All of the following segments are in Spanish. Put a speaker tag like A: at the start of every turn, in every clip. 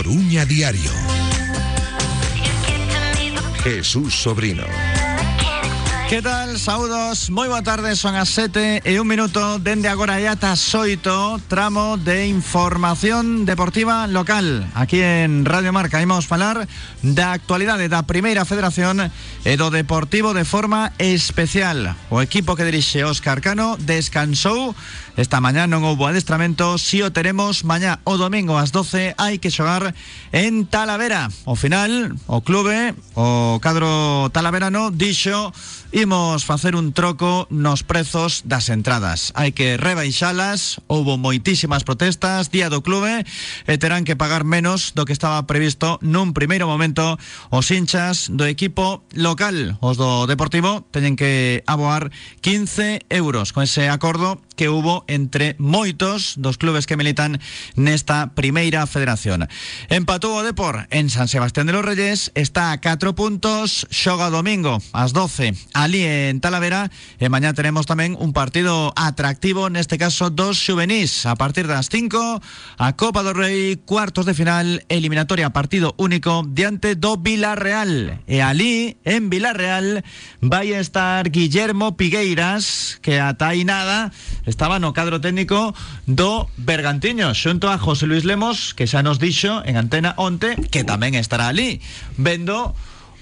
A: Coruña Diario. Jesús Sobrino.
B: Que tal? Saúdos, moi boa tarde, son as 7 e un minuto dende agora e ata xoito tramo de información deportiva local aquí en Radio Marca imos falar da actualidade da Primeira Federación e do Deportivo de forma especial o equipo que dirixe Óscar Cano descansou Esta mañá non houbo adestramento, si o teremos mañá o domingo ás 12 hai que xogar en Talavera. O final, o clube, o cadro talaverano dixo imos facer un troco nos prezos das entradas. Hai que rebaixalas, houbo moitísimas protestas día do clube e terán que pagar menos do que estaba previsto nun primeiro momento os hinchas do equipo local. Os do Deportivo teñen que aboar 15 euros con ese acordo que hubo entre moitos dos clubes que militan nesta primeira federación. Empatou o Depor en San Sebastián de los Reyes, está a 4 puntos, xoga domingo ás 12 ali en Talavera e mañá tenemos tamén un partido atractivo, neste caso dos juvenís, a partir das 5 a Copa do Rei, cuartos de final, eliminatoria partido único diante do Villarreal. E ali, en Villarreal, vai estar Guillermo Pigueiras, que ata aí nada estaba no cadro técnico do Bergantiño, xunto a José Luis Lemos, que xa nos dixo en antena onte que tamén estará ali, vendo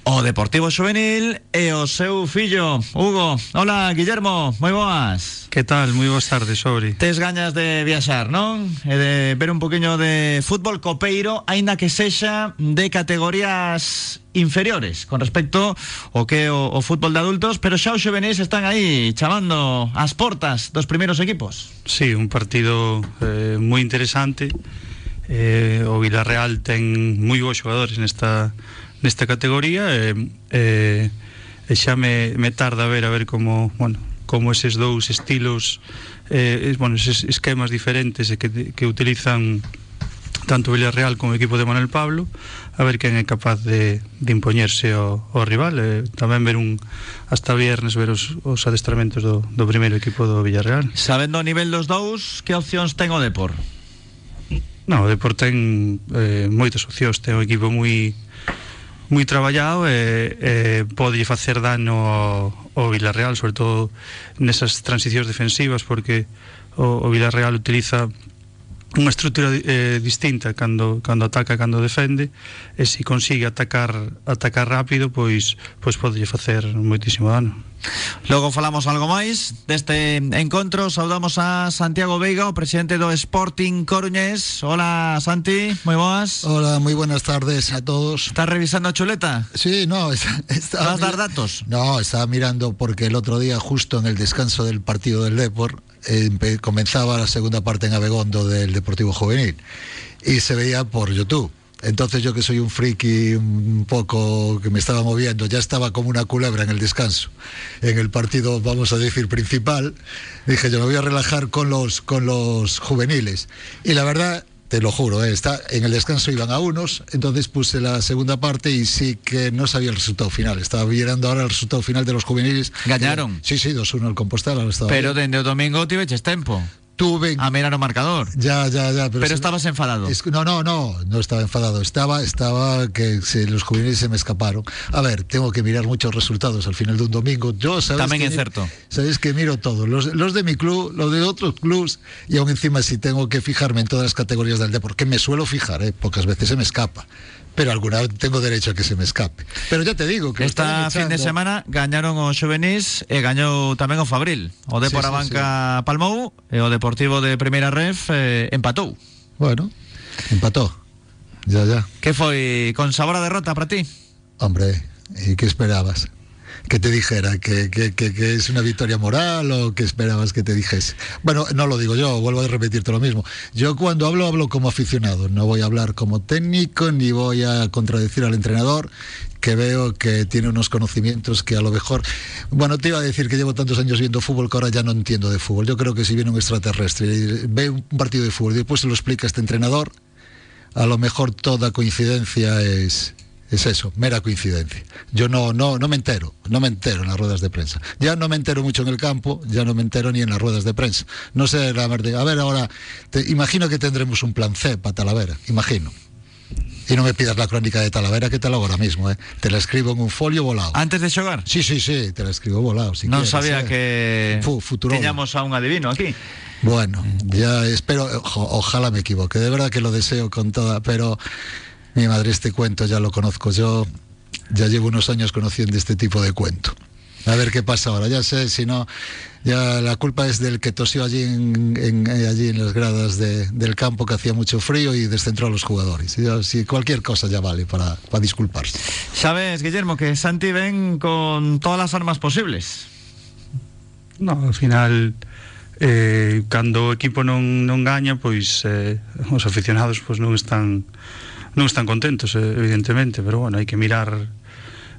B: o Deportivo Juvenil e o seu fillo, Hugo. Hola, Guillermo, moi boas.
C: Que tal? Moi boas tardes, sobre.
B: Tes gañas de viaxar, non? E de ver un poquinho de fútbol copeiro, aínda que sexa de categorías inferiores con respecto ao que o, o fútbol de adultos, pero xa os juvenis están aí chamando as portas dos primeiros equipos.
C: Sí, un partido eh, moi interesante. Eh, o Villarreal ten moi bons xogadores nesta nesta categoría e, e, e xa me, me tarda a ver a ver como, bueno, como eses dous estilos eh, bueno, eses esquemas diferentes que, que utilizan tanto Villarreal como o equipo de Manuel Pablo a ver quen é capaz de, de impoñerse ao, ao rival e tamén ver un hasta viernes ver os, os adestramentos do, do primeiro equipo do Villarreal
B: Sabendo o nivel dos dous que opcións ten o Depor?
C: Non, o Depor ten eh, moitas opcións ten un equipo moi moi traballado e, e pode facer dano ao, ao Villarreal, sobre todo nesas transicións defensivas, porque o, o Villarreal utiliza unha estrutura eh, distinta cando cando ataca, cando defende, e se consigue atacar atacar rápido, pois pois pode facer moitísimo dano.
B: Logo falamos algo máis deste encontro, saudamos a Santiago Veiga, o presidente do Sporting Coruñés. Hola, Santi, moi boas.
D: Hola, moi buenas tardes a todos.
B: Estás revisando a chuleta?
D: Sí, no, está, está
B: ¿Vas a dar datos?
D: No, estaba mirando porque el otro día justo en el descanso del partido del Depor eh, comenzaba la segunda parte en Abegondo del Deportivo Juvenil y se veía por YouTube. Entonces yo que soy un friki un poco que me estaba moviendo, ya estaba como una culebra en el descanso. En el partido, vamos a decir, principal, dije yo me voy a relajar con los, con los juveniles. Y la verdad, te lo juro, eh, está, en el descanso iban a unos, entonces puse la segunda parte y sí que no sabía el resultado final. Estaba mirando ahora el resultado final de los juveniles.
B: ¿Gañaron?
D: Eh, sí, sí, 2-1 el Compostela.
B: Pero dende o domingo tiveches tempo.
D: Tuve
B: a mirar o marcador.
D: Ya, ya, ya.
B: Pero, pero estabas enfadado.
D: Es, no, no, no, no estaba enfadado. Estaba, estaba que se, los juveniles se me escaparon. A ver, tengo que mirar muchos resultados al final de un domingo. Yo, ¿sabes
B: También
D: que,
B: es cierto.
D: Sabes que miro todo. Los, los de mi club, los de otros clubs, y aún encima si tengo que fijarme en todas las categorías del deporte, que me suelo fijar, ¿eh? pocas veces se me escapa pero alguna vez tengo derecho a que se me escape. Pero ya te digo que
B: esta fin de semana gañaron o Xuvenis e gañou tamén o Fabril. O Depor sí, a banca sí. palmou e o Deportivo de Primeira Ref eh, empatou.
D: Bueno, empató. Ya, ya.
B: Que foi con sabor a derrota para ti?
D: Hombre, e que esperabas? Que te dijera que, que, que, es una victoria moral o que esperabas que te dijese. Bueno, no lo digo yo, vuelvo a repetirte lo mismo. Yo cuando hablo, hablo como aficionado, no voy a hablar como técnico ni voy a contradecir al entrenador que veo que tiene unos conocimientos que a lo mejor, bueno, te iba a decir que llevo tantos años viendo fútbol que ahora ya no entiendo de fútbol. Yo creo que si viene un extraterrestre y ve un partido de fútbol y después se lo explica este entrenador, a lo mejor toda coincidencia es, es eso, mera coincidencia. Yo no, no, no me entero, no me entero en las ruedas de prensa. Ya no me entero mucho en el campo, ya no me entero ni en las ruedas de prensa. No sé, la verdad. A ver, ahora, te, imagino que tendremos un plan C para Talavera, imagino. Y no me pidas la crónica de Talavera que te la hago ahora mismo, ¿eh? Te la escribo en un folio volado.
B: Antes de xogar?
D: Sí, sí, sí, te la escribo volado. Si quieres,
B: sabía
D: ¿eh?
B: que
D: Fu,
B: teñamos a un adivino aquí.
D: Bueno, ya espero, ojalá me equivoque, de verdad que lo deseo con toda, pero mi madre este cuento ya lo conozco yo, ya llevo unos años conociendo este tipo de cuento. A ver qué pasa ahora, ya sé, si no, ya la culpa es del que tosió allí en, en- eh, allí en las gradas de- del campo que hacía mucho frío y descentró a los jugadores. Ya, si cualquier cosa ya vale para, para disculparse.
B: Sabes, Guillermo, que Santi ven con todas las armas posibles.
C: No, al final eh, cando o equipo non, non gaña, pois eh, os aficionados pois non están non están contentos, eh, evidentemente, pero bueno, hai que mirar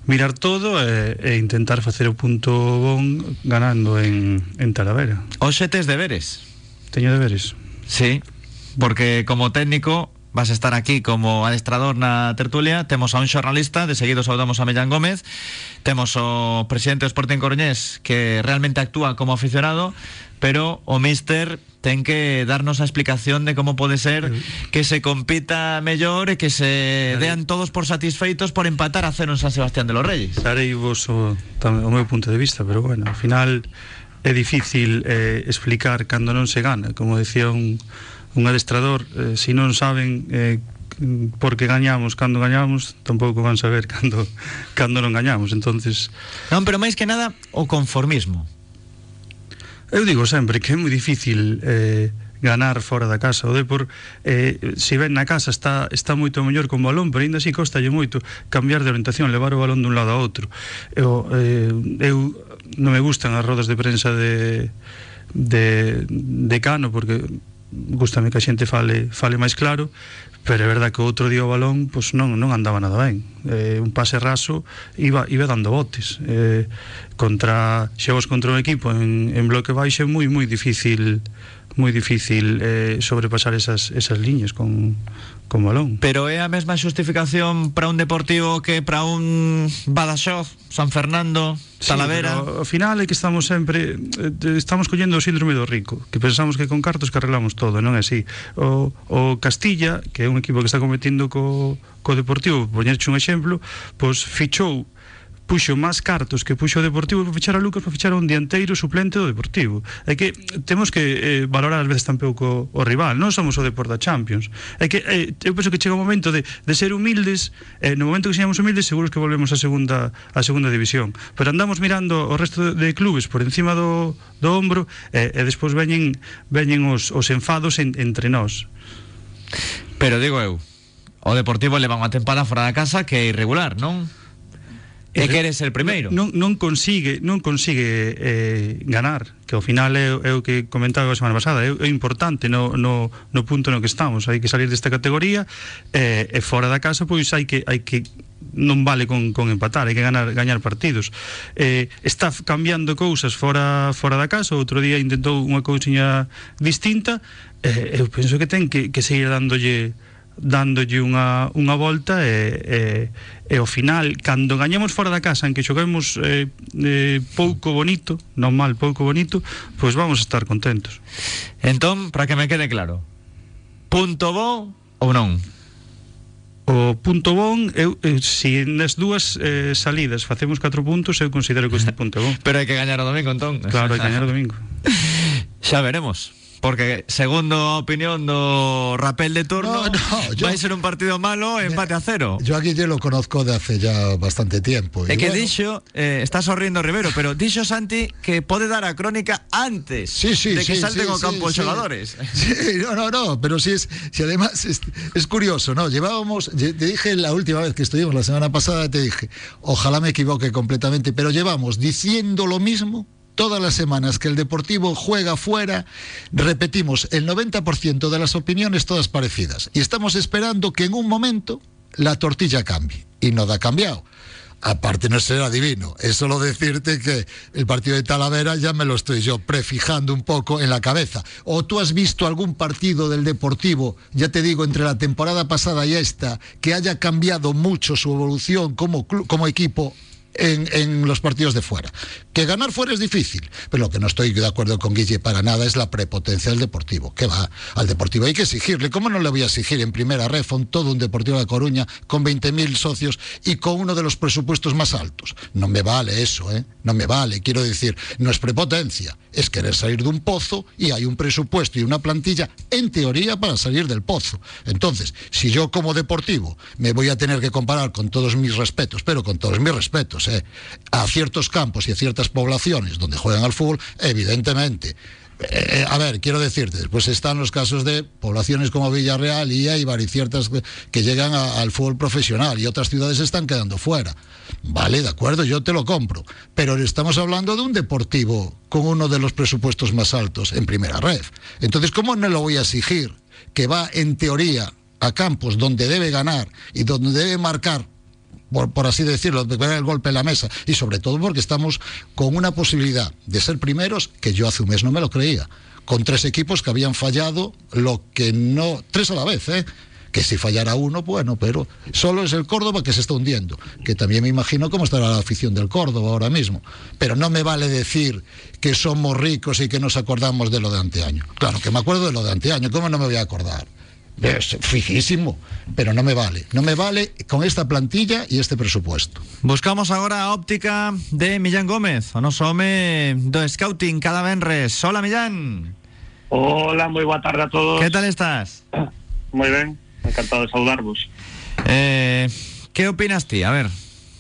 C: mirar todo e, e intentar facer o punto bon ganando en, en Talavera.
B: Hoxe tes deberes.
C: Teño deberes.
B: Sí, porque como técnico vas a estar aquí como adestrador na tertulia Temos a un xornalista, de seguido saudamos a Mellán Gómez Temos o presidente do Sporting Coruñés Que realmente actúa como aficionado Pero o míster ten que darnos a explicación de como pode ser que se compita mellor e que se dean todos por satisfeitos por empatar a cero en San Sebastián de los Reyes.
C: Darei vos o, tam, o meu punto de vista, pero bueno, ao final é difícil eh, explicar cando non se gana, como decía un, un adestrador, eh, se si non saben eh, porque gañamos cando gañamos, tampouco van saber cando cando non gañamos. Entonces,
B: non, pero máis que nada o conformismo.
C: Eu digo sempre que é moi difícil eh, ganar fora da casa. O Depor, eh, se ven na casa, está, está moito mellor con balón, pero ainda así costalle moito cambiar de orientación, levar o balón dun lado a outro. Eu, eh, eu non me gustan as rodas de prensa de, de, de Cano, porque gustame que a xente fale fale máis claro, pero é verdad que o outro día o balón pois non non andaba nada ben. Eh, un pase raso iba iba dando botes. Eh, contra xevos contra un equipo en, en bloque baixo é moi moi difícil moi difícil eh, sobrepasar esas, esas liñas con, con balón.
B: Pero é a mesma xustificación para un Deportivo que para un Badaxoz, San Fernando,
C: sí, Talavera. Pero, ao final é que estamos sempre eh, estamos collendo o síndrome do rico, que pensamos que con cartos que arreglamos todo, non é así. O, o Castilla, que é un equipo que está competindo co, co Deportivo, poñerche un exemplo, pois fichou puxo máis cartos que puxo o Deportivo para fichar a Lucas para fichar a un dianteiro suplente do Deportivo. É que temos que eh, valorar ás veces tampouco o rival, non somos o Deporta Champions. É que eh, eu penso que chega o momento de, de ser humildes, eh, no momento que seamos humildes seguros que volvemos a segunda a segunda división, pero andamos mirando o resto de, de clubes por encima do, do ombro eh, e despois veñen veñen os, os enfados en, entre nós.
B: Pero digo eu, o Deportivo leva unha tempada fora da casa que é irregular, non? E quere ser primeiro.
C: Non, non consigue, non consigue eh, ganar, que ao final é, é o que comentaba a semana pasada, é, é importante no, no, no punto no que estamos, hai que salir desta categoría eh, e fora da casa pois hai que hai que non vale con, con empatar, hai que ganar gañar partidos. Eh, está cambiando cousas fora fora da casa, outro día intentou unha cousiña distinta, eh, eu penso que ten que, que seguir dándolle dándolle unha, unha volta e, e, e ao final, cando gañemos fora da casa en que xoguemos eh, eh, pouco bonito, non mal, pouco bonito, pois vamos a estar contentos.
B: Entón, para que me quede claro, punto bo ou non?
C: O punto bon, eu, eu si nas dúas eh, salidas facemos 4 puntos, eu considero que este punto bon.
B: Pero hai que gañar o domingo, entón.
C: Claro, hai que gañar o domingo.
B: Xa veremos. Porque segundo a opinión do rapel de turno,
D: No, no, yo-
B: vai ser un partido malo, empate a cero.
D: Yo a Guille lo conozco de hace ya bastante tiempo.
B: É que
D: bueno,
B: dixo, eh, está sorrindo Rivero, pero dixo Santi que pode dar a crónica antes
D: Sí, sí,
B: de que
D: sí,
B: salten ao campo xogadores.
D: Sí, no, no, no, pero sí es, si además es, es curioso, ¿no? Llevábamos, te dije la última vez que estuvimos, la semana pasada, te dije, ojalá me equivoque completamente, pero llevamos diciendo lo mismo todas las semanas que el Deportivo juega fuera, repetimos el 90% de las opiniones todas parecidas. Y estamos esperando que en un momento la tortilla cambie. Y no ha cambiado. Aparte no será divino, es solo decirte que el partido de Talavera ya me lo estoy yo prefijando un poco en la cabeza. O tú has visto algún partido del Deportivo, ya te digo, entre la temporada pasada y esta, que haya cambiado mucho su evolución como, como equipo en, los partidos de fuera. Que ganar fuera es difícil, pero lo que no estoy de acuerdo con Guille para nada es la prepotencia del Deportivo. Que va, al Deportivo hay que exigirle. ¿Cómo no le voy a exigir en primera red todo un Deportivo de Coruña con 20.000 socios y con uno de los presupuestos más altos? No me vale eso, ¿eh? No me vale. Quiero decir, no es prepotencia, es querer salir de un pozo y hay un presupuesto y una plantilla, en teoría, para salir del pozo. Entonces, si yo como deportivo me voy a tener que comparar con todos mis respetos, pero con todos mis respetos, ¿eh? a ciertos campos y a ciertas poblaciones donde juegan al fútbol, evidentemente eh, a ver, quiero decirte, después están los casos de poblaciones como Villarreal y Eibar y ciertas que, llegan al fútbol profesional y otras ciudades están quedando fuera. Vale, de acuerdo, yo te lo compro. Pero estamos hablando de un deportivo con uno de los presupuestos más altos en primera red. Entonces, ¿cómo no lo voy a exigir que va en teoría a campos donde debe ganar y donde debe marcar por, así decirlo, de poner el golpe en la mesa. Y sobre todo porque estamos con una posibilidad de ser primeros que yo hace un mes no me lo creía. Con tres equipos que habían fallado lo que no. Tres a la vez, ¿eh? que si fallara uno, bueno, pero solo es el Córdoba que se está hundiendo, que también me imagino cómo estará la afición del Córdoba ahora mismo. Pero no me vale decir que somos ricos y que nos acordamos de lo de anteaño. Claro que me acuerdo de lo de anteaño, ¿cómo no me voy a acordar? Es fijísimo, pero no me vale. No me vale con esta plantilla y este presupuesto.
B: Buscamos agora a óptica de Millán Gómez, o noso home do Scouting cada venres. Hola, Millán.
E: Hola, moi boa tarde a todos.
B: Que tal estás?
E: Moi ben, encantado de saudarvos.
B: Eh, que opinas ti? A ver,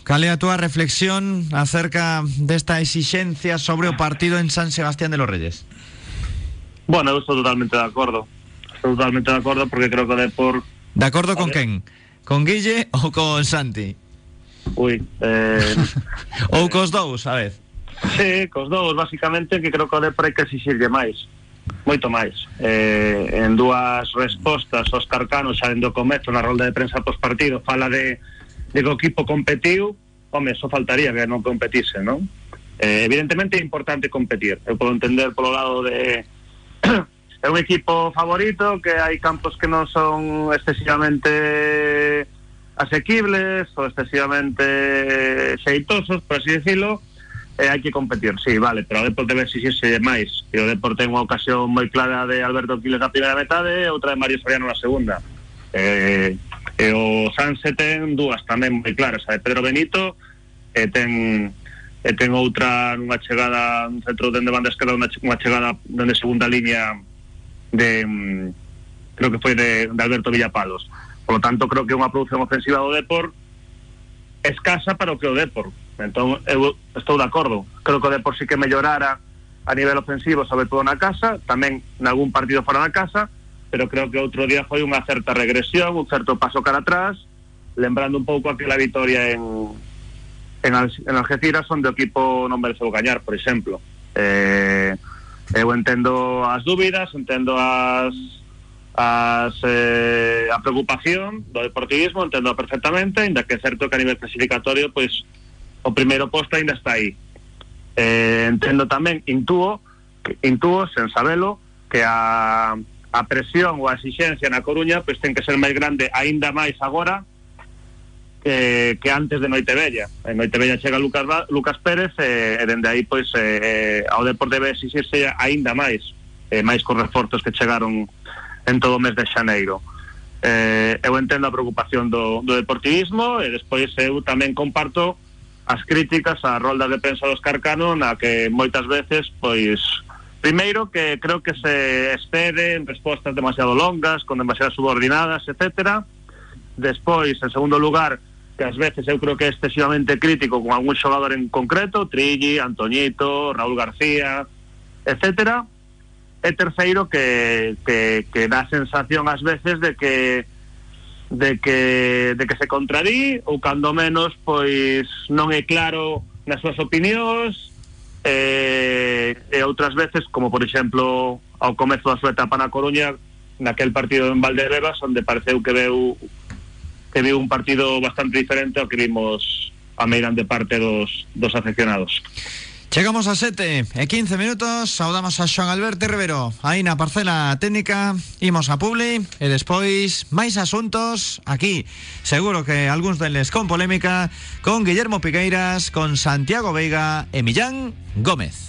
B: cal é a túa reflexión acerca desta exigencia sobre o partido en San Sebastián de los Reyes?
E: Bueno, eu estou totalmente de acordo totalmente de acordo porque creo que o Depor...
B: De acordo con quen? Con Guille ou con Santi?
E: Ui, eh...
B: ou cos dous, a vez?
E: Sí, cos dous, basicamente, que creo que o Depor hai que exigirlle máis moito máis eh, en dúas respostas os carcanos xa do comezo na rolda de prensa pos partido fala de, de que o equipo competiu home, só faltaría que non competise non? Eh, evidentemente é importante competir eu podo entender polo lado de é un equipo favorito que hai campos que non son excesivamente asequibles ou excesivamente xeitosos, por así decirlo, e hai que competir, sí, vale, pero o Depor debe exigirse máis. E o Depor ten unha ocasión moi clara de Alberto Quiles na primeira metade e outra de Mario Soriano na segunda. E, e o Sanse ten dúas tamén moi claras, a de Pedro Benito e ten e ten outra nunha chegada un centro dende banda esquerda unha chegada dende segunda línea de mm, creo que foi de, Alberto Villapalos. Por lo tanto, creo que é unha produción ofensiva do Depor escasa para o que o Depor. Entón, eu de acordo. Creo que o Depor sí que mellorara a nivel ofensivo, sobre todo na casa, tamén nalgún partido fora da casa, pero creo que outro día foi unha certa regresión, un certo paso cara atrás, lembrando un pouco aquela vitoria en, en, en Algeciras, onde o equipo non mereceu gañar, por exemplo. Eh, eu entendo as dúbidas, entendo as as, eh, a preocupación do deportivismo, entendo perfectamente, ainda que é certo que a nivel clasificatorio, pois, o primeiro posto ainda está aí. Eh, entendo tamén, intuo, intuo, sen sabelo, que a, a presión ou a exixencia na Coruña pois ten que ser máis grande aínda máis agora que, que antes de Noitevella. En Noitevella chega Lucas, Lucas Pérez e, e dende aí pois eh, eh ao deporte debe exixirse aínda máis, eh, máis con reforzos que chegaron en todo o mes de xaneiro. Eh, eu entendo a preocupación do, do deportivismo e despois eu tamén comparto as críticas á rolda de prensa dos Carcano na que moitas veces pois primeiro que creo que se exceden respostas demasiado longas con demasiadas subordinadas, etcétera Despois, en segundo lugar, que veces eu creo que é excesivamente crítico con algún xogador en concreto, Trilli, Antoñito, Raúl García, etcétera. E terceiro que, que, que dá sensación ás veces de que de que de que se contradí ou cando menos pois non é claro nas súas opinións e, e outras veces como por exemplo ao comezo da súa etapa na Coruña naquel partido en Valdebebas onde pareceu que veu que viu un partido bastante diferente ao que vimos a meirande parte dos, dos afeccionados.
B: Chegamos a 7 e 15 minutos. Saudamos a Xoan Alberto Rivero Aí na parcela técnica. Imos a Publi E despois máis asuntos Aquí. Seguro que algúns deles con polémica Con Guillermo Piqueiras Con Santiago Veiga E Millán Gómez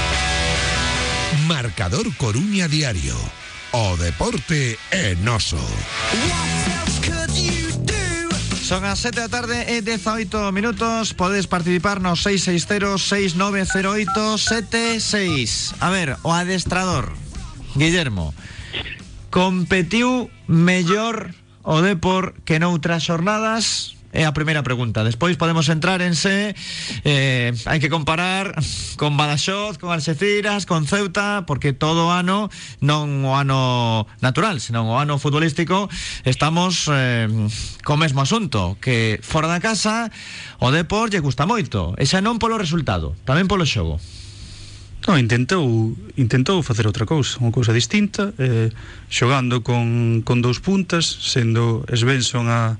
A: Marcador Coruña Diario. O deporte en oso.
B: Son as 7 da tarde e 18 minutos Podes participar no 660-6908-76 A ver, o adestrador Guillermo Competiu mellor o Depor que noutras xornadas é a primeira pregunta. Despois podemos entrar en se eh, hai que comparar con Badaxoz, con Alxeciras, con Ceuta, porque todo o ano, non o ano natural, senón o ano futbolístico, estamos eh, co mesmo asunto, que fora da casa o Depor lle gusta moito, e xa non polo resultado, tamén polo xogo.
C: No, intentou intentou facer outra cousa, unha cousa distinta, eh, xogando con, con dous puntas, sendo Svensson a,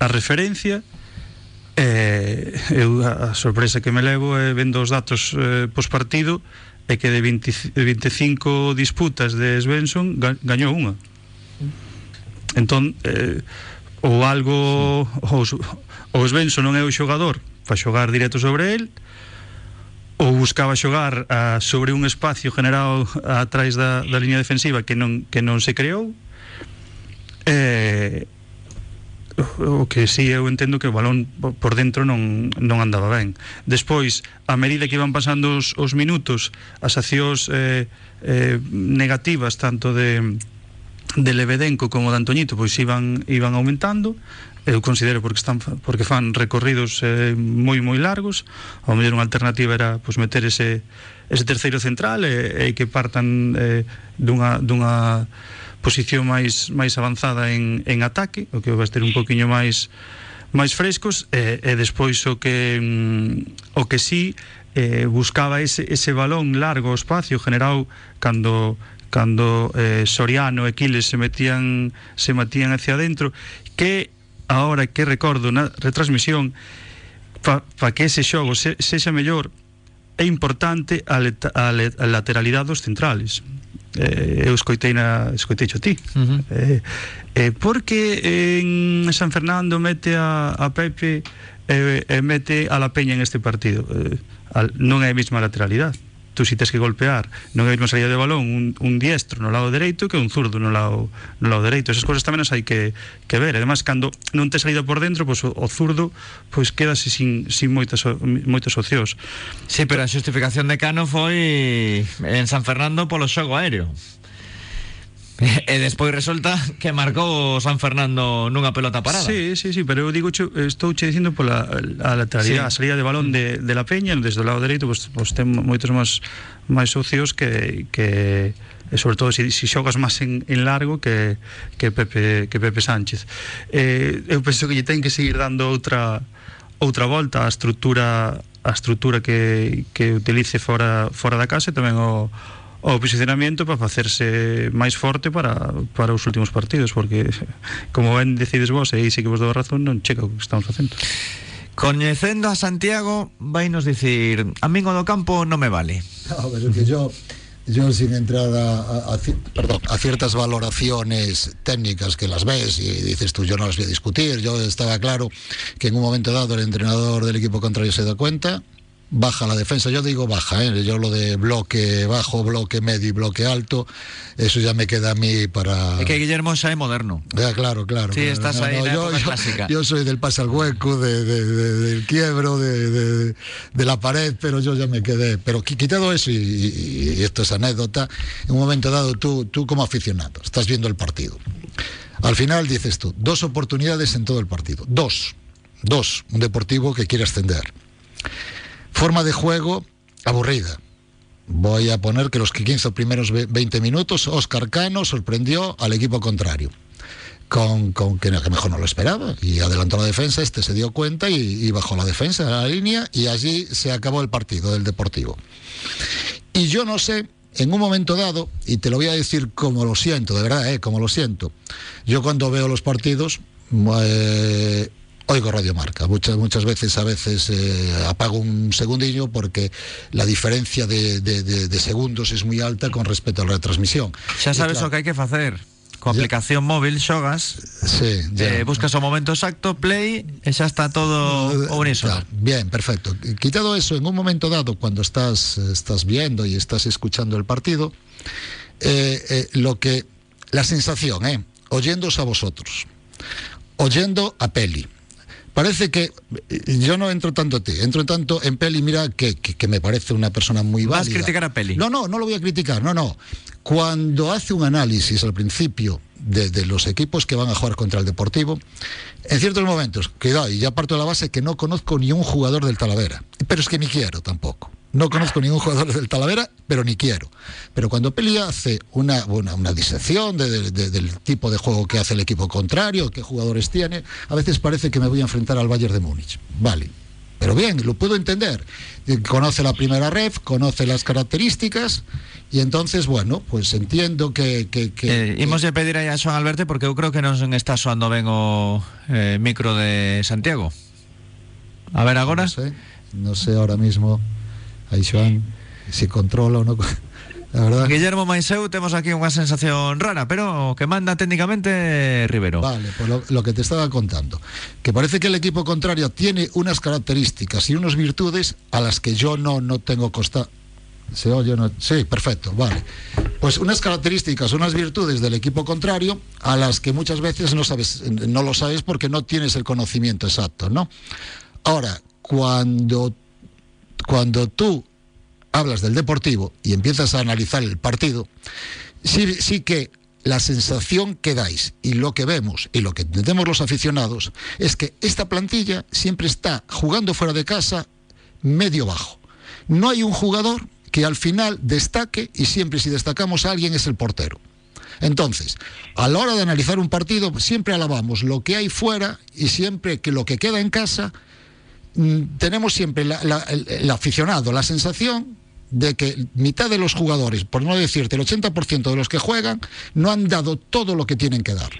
C: a referencia eh, eu a sorpresa que me levo é eh, vendo os datos eh, pospartido é que de 20, 25 disputas de Svensson ga, gañou unha entón eh, ou algo sí. ou, ou Svensson non é o xogador para xogar directo sobre el ou buscaba xogar a, sobre un espacio generado atrás da, da liña defensiva que non, que non se creou eh, o que si sí, eu entendo que o balón por dentro non, non andaba ben. Despois, a medida que iban pasando os, os minutos, as accións eh, eh, negativas tanto de de Lebedenco como de Antoñito pois iban iban aumentando eu considero porque están porque fan recorridos eh, moi moi largos ao mellor unha alternativa era pois meter ese ese terceiro central e, e que partan eh, dunha dunha posición máis máis avanzada en, en ataque, o que vai ter un poquinho máis máis frescos e, e despois o que mm, o que sí eh, buscaba ese, ese balón largo espacio generado cando cando eh, Soriano e Quiles se metían se metían hacia adentro que ahora que recordo na retransmisión para pa que ese xogo se, sexa mellor é importante a, leta, a, le, a lateralidade dos centrales. Eh, eh, eu escoitei na escoitei cho ti. Uh -huh. eh, eh, porque en San Fernando mete a, a Pepe e eh, eh, mete a la Peña en este partido. Eh, al, non é a mesma lateralidade. Tú si tes que golpear non hai mesma salida de balón un, un diestro no lado dereito que un zurdo no lado, no lado dereito. Esas cousas tamén as hai que, que ver. Además cando non te salida por dentro pois o, o zurdo pois quedase sin, sin moitas, moitos ocios
B: Sí, pero a xustificación de Cano foi en San Fernando polo xogo aéreo E despois resulta que marcou San Fernando nunha pelota parada.
C: Sí, sí, sí, pero eu digo che, estou che dicindo pola a lateralidade, sí. a salida de balón de, de la Peña, desde o lado dereito, pois, pois ten moitos máis máis socios que que e sobre todo se, se xogas máis en, en largo que, que Pepe que Pepe Sánchez. Eh, eu penso que lle ten que seguir dando outra outra volta á estrutura a estrutura que, que utilice fora fora da casa e tamén o o posicionamento para facerse máis forte para, para os últimos partidos porque como ben decides vos e aí sí que vos dou razón non checa o que estamos facendo.
B: Coñecendo a Santiago vai nos dicir a min o do campo non me vale
D: no, pero que yo yo sin entrar a, a, a, perdón, a ciertas valoraciones técnicas que las ves y dices tú, yo no las voy a discutir, yo estaba claro que en un momento dado el entrenador del equipo contrario se da cuenta, baja la defensa. Yo digo baja, ¿eh? yo lo de bloque bajo, bloque medio y bloque alto, eso ya me queda a mí para.
B: Es que Guillermo es moderno.
D: Ya, claro, claro.
B: Sí, estás ahí yo, clásica.
D: Yo, soy del pase al hueco, de, del quiebro, de, la pared, pero yo ya me quedé. Pero quitado eso, y, esto es anécdota, en un momento dado tú, tú como aficionado, estás viendo el partido. Al final dices tú, dos oportunidades en todo el partido. Dos. Dos. Un deportivo que quiere ascender Forma de juego aburrida. Voy a poner que los 15 primeros 20 minutos Oscar Cano sorprendió al equipo contrario. Con, que, mejor no lo esperaba y adelantó la defensa, este se dio cuenta y, bajó la defensa a la línea y allí se acabó el partido del Deportivo. Y yo no sé, en un momento dado, y te lo voy a decir como lo siento, de verdad, ¿eh? como lo siento, yo cuando veo los partidos, eh, oigo Radio Marca. Muchas, muchas veces, a veces eh, apago un segundillo porque la diferencia de, de, de, de, segundos es muy alta con respecto a la retransmisión.
B: Xa sabes claro, o que hai que facer. Con aplicación ya. móvil xogas
D: sí,
B: eh, buscas o momento exacto play e xa está todo o unísono
D: claro, bien, perfecto quitado eso, en un momento dado cuando estás, estás viendo y estás escuchando el partido eh, eh, lo que la sensación, eh, oyéndose a vosotros oyendo a Peli parece que eh, yo no entro tanto a ti, entro tanto en Peli, mira que, que, me parece una persona muy válida.
B: ¿Vas a criticar a Peli?
D: No, no, no lo voy a criticar, no, no. Cuando hace un análisis al principio de, de, los equipos que van a jugar contra el Deportivo, en ciertos momentos, cuidado, y ya parto de la base que no conozco ni un jugador del Talavera, pero es que ni quiero tampoco. No conozco ningún jugador del Talavera, pero ni quiero. Pero cuando Peli hace una, una, una disección de, de, del tipo de juego que hace el equipo contrario, qué jugadores tiene, a veces parece que me voy a enfrentar al Bayern de Múnich. Vale. Pero bien, lo puedo entender. Conoce la primera ref, conoce las características y entonces, bueno, pues entiendo que... que, que,
B: eh, de pedir a Joan Alberto porque eu creo que non está soando ben o eh, micro de Santiago. A ver agora.
D: No sé, no sé ahora mismo. Aí Xoan se controla ou non La verdad.
B: Guillermo Maiseu temos aquí unha sensación rara, pero que manda técnicamente Rivero.
D: Vale, pues lo, lo, que te estaba contando, que parece que el equipo contrario tiene unas características y unas virtudes a las que yo no, no tengo costa. ¿Se oye? No? Sí, perfecto, vale. Pues unas características, unas virtudes del equipo contrario a las que muchas veces no sabes, no lo sabes porque no tienes el conocimiento exacto, ¿no? Ahora, cuando cuando tú hablas del deportivo y empiezas a analizar el partido, sí, que la sensación que dais y lo que vemos y lo que entendemos los aficionados es que esta plantilla siempre está jugando fuera de casa medio bajo. No hay un jugador que al final destaque y siempre si destacamos a alguien es el portero. Entonces, a la hora de analizar un partido siempre alabamos lo que hay fuera y siempre que lo que queda en casa tenemos siempre el, aficionado la sensación de que mitad de los jugadores, por no decirte el 80% de los que juegan, no han dado todo lo que tienen que dar.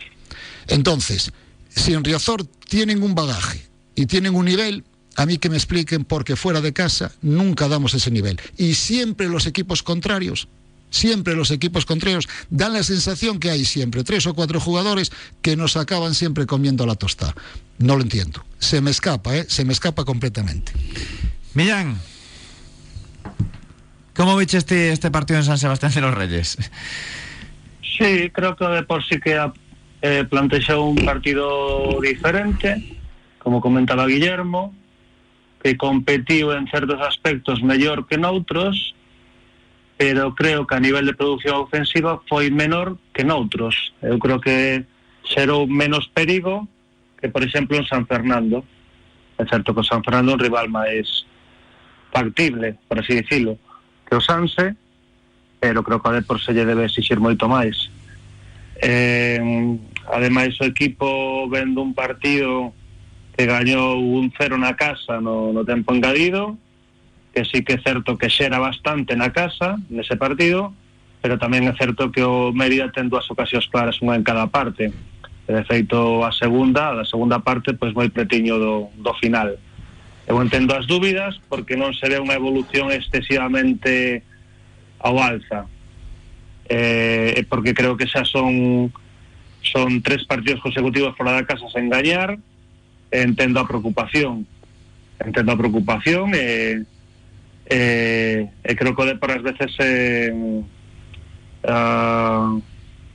D: Entonces, si en Riazor tienen un bagaje y tienen un nivel, a mí que me expliquen por qué fuera de casa nunca damos ese nivel. Y siempre los equipos contrarios siempre los equipos contrarios dan la sensación que hay siempre tres o cuatro jugadores que nos acaban siempre comiendo la tostada. No lo entiendo. Se me escapa, ¿eh? Se me escapa completamente.
B: Millán, ¿Cómo viste este, este partido en San Sebastián de los Reyes?
E: Sí, creo que de por sí que eh, planteó un partido diferente, como comentaba Guillermo, que competió en ciertos aspectos mejor que en otros, pero creo que a nivel de producción ofensiva fue menor que en otros. Yo creo que será menos perigo que, por ejemplo, en San Fernando. Es cierto que San Fernando es un rival más factible, por así decirlo, que o Sanse, pero creo que a Depor se lle debe exigir moito máis. Eh, ademais o equipo vendo un partido que gañou un cero na casa no, no tempo engadido, que sí que é certo que xera bastante na casa nese partido, pero tamén é certo que o Mérida ten dúas ocasións claras, unha en cada parte. E de feito a segunda, a segunda parte, pois moi pretiño do, do final. Eu entendo as dúbidas porque non se ve unha evolución excesivamente ao alza eh, porque creo que xa son son tres partidos consecutivos fora da casa sen gañar entendo a preocupación entendo a preocupación e, e, e creo que por as veces eh, uh,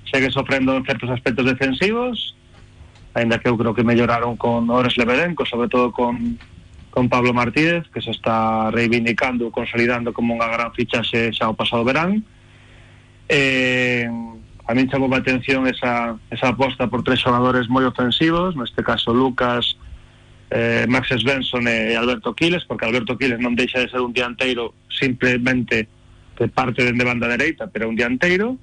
E: segue sofrendo en certos aspectos defensivos ainda que eu creo que melloraron con Ores Lebedenco, sobre todo con, con Pablo Martínez, que se está reivindicando, consolidando como unha gran fichaxe xa o pasado verán. Eh, a mí chamou a atención esa, esa aposta por tres xogadores moi ofensivos, neste caso Lucas, eh, Max Svensson e Alberto Quiles, porque Alberto Quiles non deixa de ser un dianteiro simplemente que parte dende banda dereita, pero un dianteiro.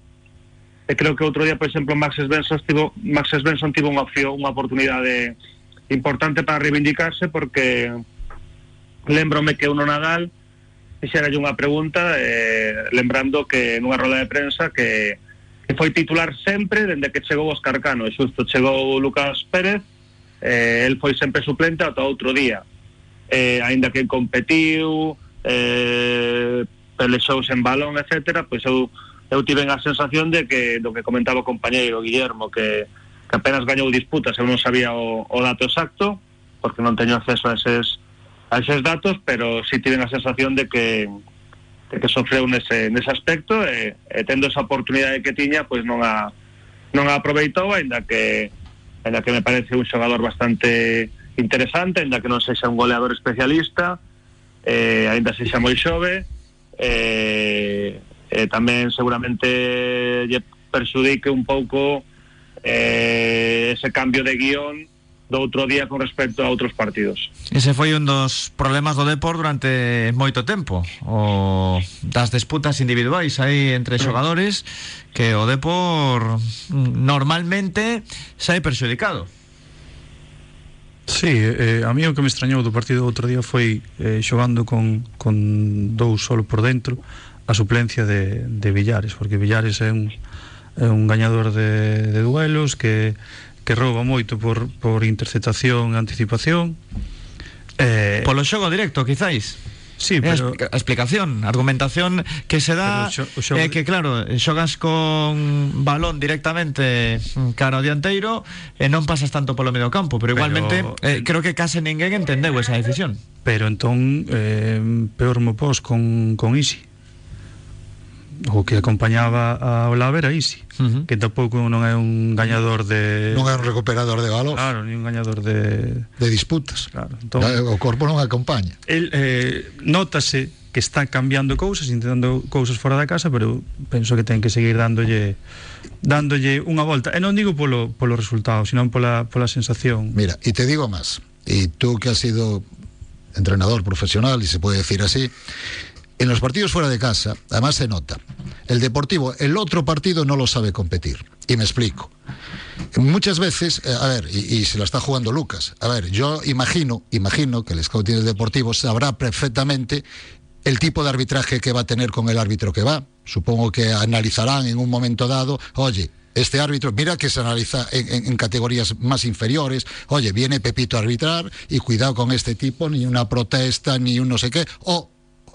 E: E creo que outro día, por exemplo, Max Svensson tivo, Max Svensson tivo unha opción, unha oportunidade importante para reivindicarse porque lembrome que uno Nadal fixera unha pregunta eh, lembrando que nunha roda de prensa que, que foi titular sempre dende que chegou Oscar Cano e xusto chegou Lucas Pérez eh, el foi sempre suplente ata outro día. Eh, aínda que competiu eh, pelexouse en balón, etc pois eu, eu tive a sensación de que do que comentaba o compañeiro Guillermo que, que apenas gañou disputas eu non sabía o, o dato exacto porque non teño acceso a eses a esos datos, pero sí tienen la sensación de que de que sofreu nese, nese aspecto e, e tendo esa oportunidade que tiña, pois non a non a aproveitou, ainda que ainda que me parece un xogador bastante interesante, ainda que non sexa un goleador especialista, eh, ainda sexa moi xove, eh, eh, tamén seguramente lle perxudique un pouco eh, ese cambio de guion do outro día con respecto a outros partidos.
B: Ese foi un dos problemas do Depor durante moito tempo, o das disputas individuais aí entre xogadores que o Depor normalmente sai perxudicado.
C: Sí, eh, a mí o que me extrañou do partido do outro día foi eh, xogando con, con dous solo por dentro a suplencia de, de Villares, porque Villares é un, é un gañador de, de duelos que que rouba moito por, por interceptación e anticipación.
B: Eh, Polo xogo directo, quizáis.
C: Sí, pero...
B: A explicación, argumentación que se dá xo, xogo... é que claro, xogas con balón directamente cara ao dianteiro e non pasas tanto polo medio campo, pero igualmente pero... Eh, creo que case ninguén entendeu esa decisión.
C: Pero entón eh, peor mo pos con, con Isi o que acompañaba a Olave era Isi, uh -huh. que tampouco non é un gañador de
D: non é un recuperador de valor.
C: Claro, ni un gañador de
D: de disputas.
C: Claro,
D: entón, o corpo non acompaña.
C: El eh, notase que está cambiando cousas, intentando cousas fora da casa, pero penso que ten que seguir dándolle dándolle unha volta. E non digo polo polo resultado, sino pola pola sensación.
D: Mira, e te digo máis. E tú que has sido entrenador profesional, y se puede decir así, en los partidos fuera de casa, además se nota, el Deportivo, el otro partido no lo sabe competir. Y me explico. Muchas veces, eh, a ver, y, se la está jugando Lucas, a ver, yo imagino, imagino que el scouting del Deportivo sabrá perfectamente el tipo de arbitraje que va a tener con el árbitro que va. Supongo que analizarán en un momento dado, oye, este árbitro, mira que se analiza en, en, en, categorías más inferiores, oye, viene Pepito a arbitrar y cuidado con este tipo, ni una protesta, ni un no sé qué, o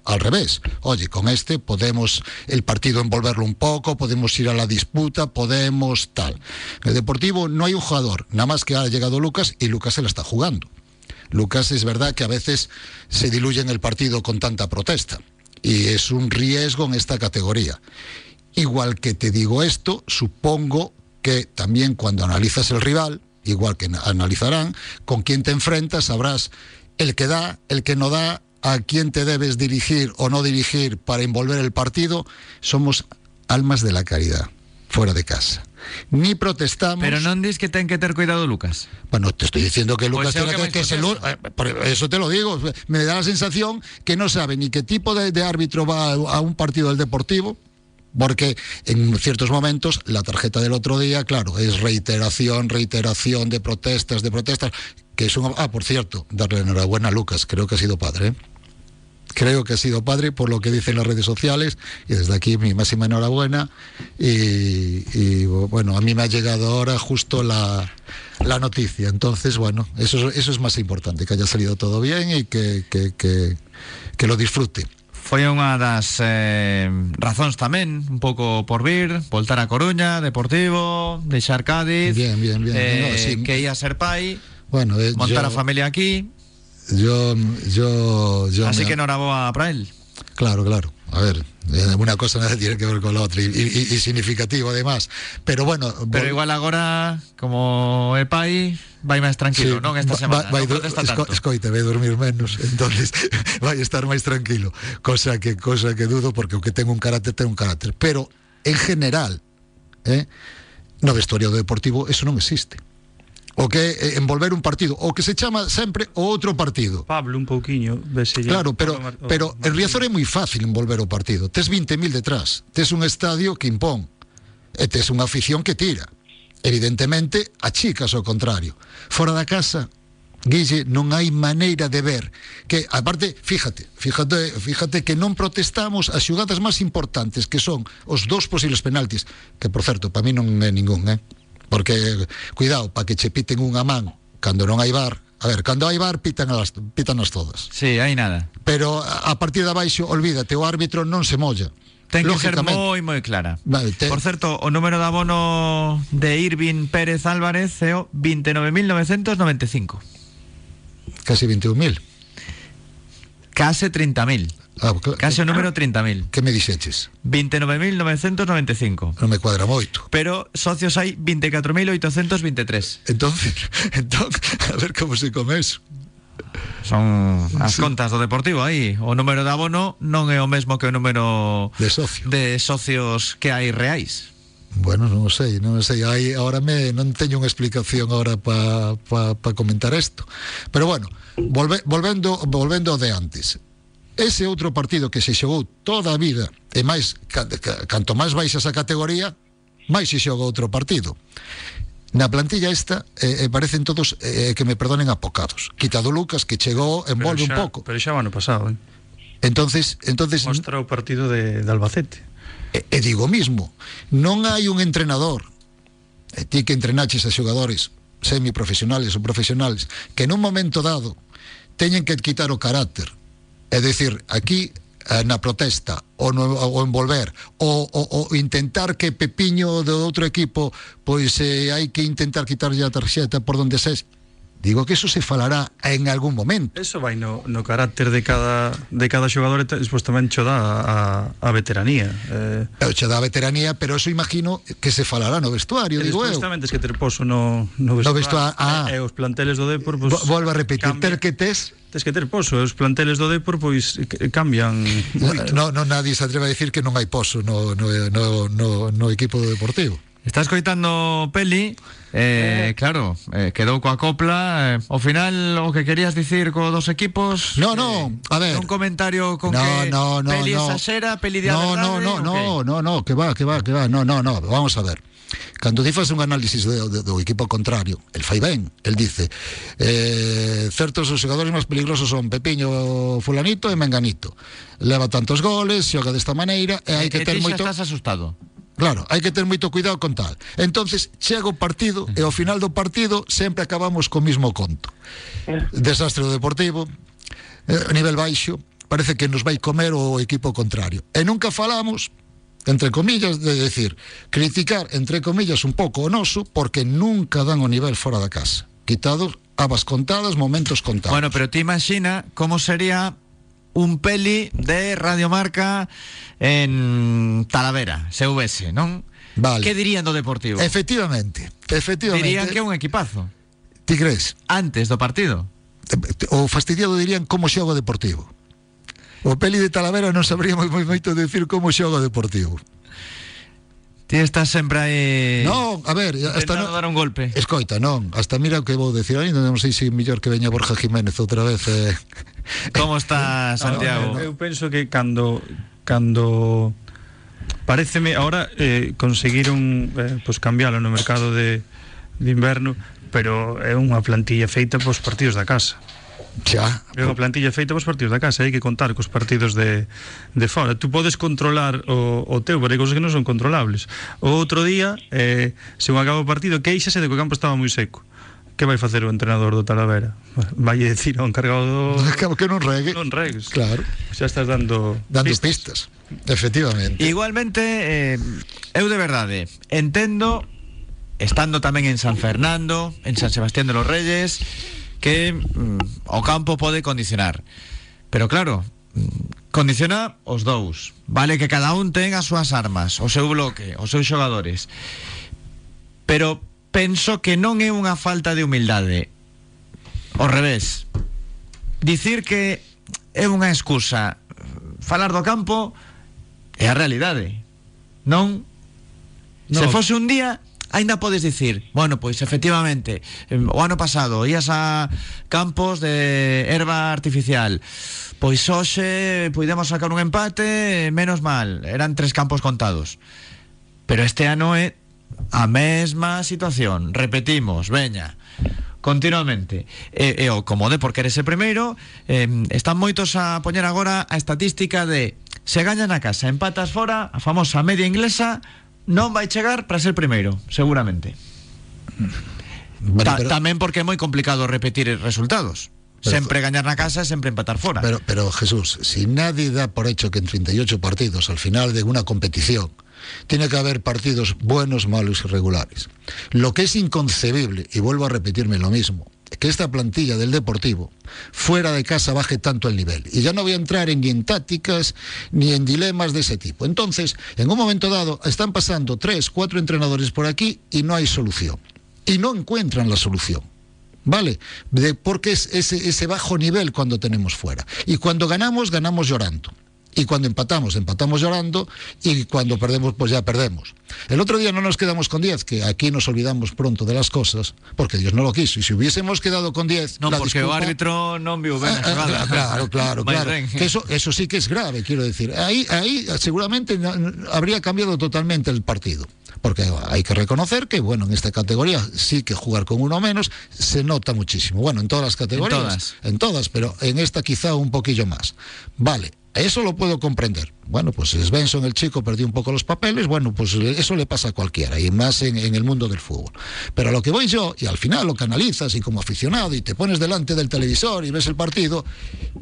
D: al revés. Oye, con este podemos el partido envolverlo un poco, podemos ir a la disputa, podemos tal. En el Deportivo no hay un jugador, nada más que ha llegado Lucas y Lucas se la está jugando. Lucas es verdad que a veces se diluye en el partido con tanta protesta. y es un riesgo en esta categoría. Igual que te digo esto, supongo que también cuando analizas el rival, igual que analizarán, con quién te enfrentas, sabrás el que da, el que no da, a quién te debes dirigir o no dirigir para envolver el partido. Somos almas de la caridad, fuera de casa. Ni protestamos.
B: Pero non dis que ten que ter cuidado Lucas.
D: Bueno, te estoy diciendo que Lucas
B: Pues o
D: tiene
B: que
D: que, eh, por eso te lo digo. Me da la sensación que no sabe ni qué tipo de, de árbitro va a, a un partido del Deportivo. Porque en ciertos momentos la tarjeta del otro día, claro, es reiteración, reiteración de protestas, de protestas, que es un... Ah, por cierto, darle enhorabuena a Lucas, creo que ha sido padre. ¿eh? Creo que ha sido padre por lo que dicen las redes sociales y desde aquí mi máxima enhorabuena y, y, bueno, a mí me ha llegado ahora justo la, la noticia. Entonces, bueno, eso, eso es más importante, que haya salido todo bien y que, que, que, que lo disfrute.
B: Foi unha das eh, razóns tamén, un pouco por vir, voltar a Coruña, Deportivo, deixar Cádiz,
D: Bien, bien, bien.
B: eh,
D: No, sí.
B: que ia ser pai,
D: Bueno, eh,
B: montar
D: yo,
B: a familia aquí,
D: yo, yo, yo
B: así
D: me-
B: que enhoraboa para él.
D: Claro, claro. A ver, eh, una cosa nada tiene que ver con la otra y, y- y significativo además. Pero bueno,
B: Pero
D: vol-
B: igual agora, como é pai, vai máis tranquilo,
D: Sí,
B: non esta semana,
D: vai
B: non protesta
D: esco-
B: tanto.
D: escoite, vai dormir menos, entonces vai estar máis tranquilo, cosa que cosa que dudo porque o que ten un carácter ten un carácter, pero en general, eh, no vestuario deportivo eso non existe. O que é eh, envolver un partido, o que se chama sempre o outro partido.
C: Pablo un pouquiño,
D: Claro, pero, pero en Riazor é moi fácil envolver o partido. Tes 20.000 detrás, tes un estadio que impón, e tes unha afición que tira. Evidentemente, achicas ao contrario. Fora da casa, Guille, non hai maneira de ver que, aparte, fíjate, fíjate, fíjate que non protestamos as xugadas máis importantes que son os dous posibles penaltis, que por certo, para mí non é ningún, eh? Porque cuidado, para que che piten unha man cando non hai bar, a ver, cando hai bar pitan as, pitan as todas.
B: Sí, hai nada.
D: Pero a partir de abaixo, olvídate, o árbitro non se molla.
B: Ten que ser moi, moi clara.
D: Vale, te-
B: Por certo, o número de abono de Irving Pérez Álvarez é o 29.995.
D: Casi 21.000.
B: Case 30.000.
D: Ah, cla-
B: Case o número 30.000.
D: Que me dixeches?
B: 29.995.
D: Non me cuadra moito.
B: Pero socios hai 24.823.
D: Entonces, entonces, a ver como se come eso.
B: Son as contas do Deportivo aí. O número de abono non é o mesmo que o número
D: De socio.
B: de socios que hai reais.
D: Bueno, non sei, non sei. Aí ahora me non teño unha explicación ahora para pa, pa comentar isto. Pero bueno, volve, volvendo volvendo de antes. Ese outro partido que se xogou toda a vida e máis ca, ca, canto máis baixas a categoría, máis se xoga outro partido. Na plantilla esta eh, eh, parecen todos eh, que me perdonen apocados. Quitado Lucas que chegou envolve un pouco.
C: Pero xa o ano pasado, eh?
D: Entonces, entonces
C: Mostra o partido de, de Albacete.
D: E, e digo mismo, non hai un entrenador, e ti que entrenaches a xogadores semiprofesionales ou profesionales, que nun momento dado teñen que quitar o carácter. É dicir, aquí eh, na protesta ou, no, ou envolver ou, intentar que Pepiño do outro equipo pois eh, hai que intentar quitarlle a tarxeta por donde ses digo que eso se falará en algún momento
C: Eso vai no, no carácter de cada de cada xogador e despois tamén cho dá a, a veteranía. Eh,
D: Eu che da veteranía, pero eso imagino que se falará no vestuario,
C: e
D: digo eu.
C: tamén tes que ter poso no, no vestuario.
D: vestuario, ah.
C: E, e os planteles do Depor, pois,
D: Volvo a repetir,
C: cambia.
D: ter que tes
C: Tes que ter poso, e os planteles do Depor pois cambian moito.
D: No, no nadie se atreve a decir que non hai poso no, no, no, no, no equipo do Deportivo.
B: Estás coitando Peli eh, Claro, eh, quedou coa copla eh, Ao final o que querías dicir co dos equipos
D: No, no,
B: eh,
D: a ver.
B: Un comentario con
D: no,
B: que
D: no, no,
B: Peli
D: no.
B: exagera, Peli de
D: no,
B: verdade,
D: no, no,
B: ¿o
D: no, no, no, que va, que va, que va. No, no, no, vamos a ver. Cando ti faz un análisis do, do, do equipo contrario, el fai ben, el dice eh, certos os xogadores máis peligrosos son Pepiño fulanito e Menganito leva tantos goles, xoga desta maneira e hai
B: E
D: que ter
B: ti xa
D: moito
B: estás asustado
D: Claro, hai que ter moito cuidado con tal. Entonces, chega o partido e ao final do partido sempre acabamos co mismo conto. Desastre do Deportivo, eh, a nivel baixo, parece que nos vai comer o equipo contrario. E nunca falamos entre comillas, de decir, criticar, entre comillas, un pouco o noso, porque nunca dan o nivel fora da casa. Quitados, abas contadas, momentos contados.
B: Bueno, pero ti imagina como sería un peli de Radiomarca en Talavera, CVS, non?
D: Vale.
B: Que dirían do Deportivo?
D: Efectivamente, efectivamente.
B: Dirían que é un equipazo.
D: Ti crees?
B: Antes do partido.
D: O fastidiado dirían como xoga o Deportivo. O peli de Talavera non sabríamos moi moito decir como xoga o Deportivo.
B: Ti estás sempre aí...
D: Non, a ver, hasta no...
B: dar un golpe.
D: Escoita, non, hasta mira o que vou decir aí, non sei se é mellor que veña Borja Jiménez outra vez. Eh.
B: Como está Santiago?
C: No, eu, eu penso que cando cando pareceme ahora eh, conseguir un eh, pues cambialo no mercado de, de inverno, pero é unha plantilla feita pos partidos da casa.
D: Xa.
C: É unha plantilla feita os partidos da casa, hai que contar cos partidos de, de fora. Tú podes controlar o, o teu, pero hai cousas que non son controlables. O outro día, eh, se un acaba o partido, queixase de que o campo estaba moi seco. Que vai facer o entrenador do Talavera? Vai decir ao encargado do...
D: Que non regue.
C: Non regues.
D: Claro.
C: Xa estás dando...
D: Dando pistas. pistas. Efectivamente.
B: Igualmente, eh, eu de verdade, entendo, estando tamén en San Fernando, en San Sebastián de los Reyes, que mm, o campo pode condicionar. Pero claro, mm, condiciona os dous. Vale que cada un ten as súas armas, o seu bloque, os seus xogadores. Pero penso que non é unha falta de humildade. Ao revés. Dicir que é unha excusa falar do campo é a realidade. Non?
C: No.
B: Se fose un día, aínda podes dicir, bueno, pois efectivamente, em, o ano pasado ías a campos de erva artificial. Pois hoxe puidemos sacar un empate, menos mal, eran tres campos contados. Pero este ano é a mesma situación, repetimos, veña continuamente e, e o como de porque eres o primeiro eh, están moitos a poñer agora a estatística de se gaña na casa, empatas fora a famosa media inglesa non vai chegar para ser primeiro, seguramente.
D: Bueno,
B: Ta,
D: pero-
B: tamén porque é moi complicado repetir resultados.
D: Pero-
B: sempre gañar na casa e sempre empatar fora
D: Pero, pero Jesús, si nadie da por hecho que en 38 partidos, al final de una competición, tiene que haber partidos buenos, malos y regulares. Lo que es inconcebible, y vuelvo a repetirme lo mismo, que esta plantilla del Deportivo fuera de casa baje tanto el nivel. Y ya no voy a entrar en, ni en tácticas ni en dilemas de ese tipo. Entonces, en un momento dado, están pasando tres, cuatro entrenadores por aquí y no hay solución. Y no encuentran la solución. ¿Vale? De, porque es ese, ese bajo nivel cuando tenemos fuera. Y cuando ganamos, ganamos llorando. Y cuando empatamos, empatamos llorando. Y cuando perdemos, pues ya perdemos. El otro día no nos quedamos con 10, que aquí nos olvidamos pronto de las cosas, porque Dios no lo quiso. Y si hubiésemos quedado con 10,
B: non
D: la
B: porque
D: disculpa-
B: árbitro non viu ben a
D: Ah, ah,
B: xogada
D: claro, claro, claro. Que eso, eso sí que es grave, quiero decir. Ahí, ahí seguramente no- no- habría cambiado totalmente el partido. Porque hay que reconocer que, bueno, en esta categoría sí que jugar con uno menos se nota muchísimo. Bueno, en todas las categorías.
B: todas.
D: En todas, pero en esta quizá un poquillo más. Vale, eso lo puedo comprender. Bueno, pues Svensson, el chico, perdió un poco los papeles. Bueno, pues eso le pasa a cualquiera, y más en, el mundo del fútbol. Pero a lo que voy yo, y al final lo canalizas y como aficionado, y te pones delante del televisor y ves el partido,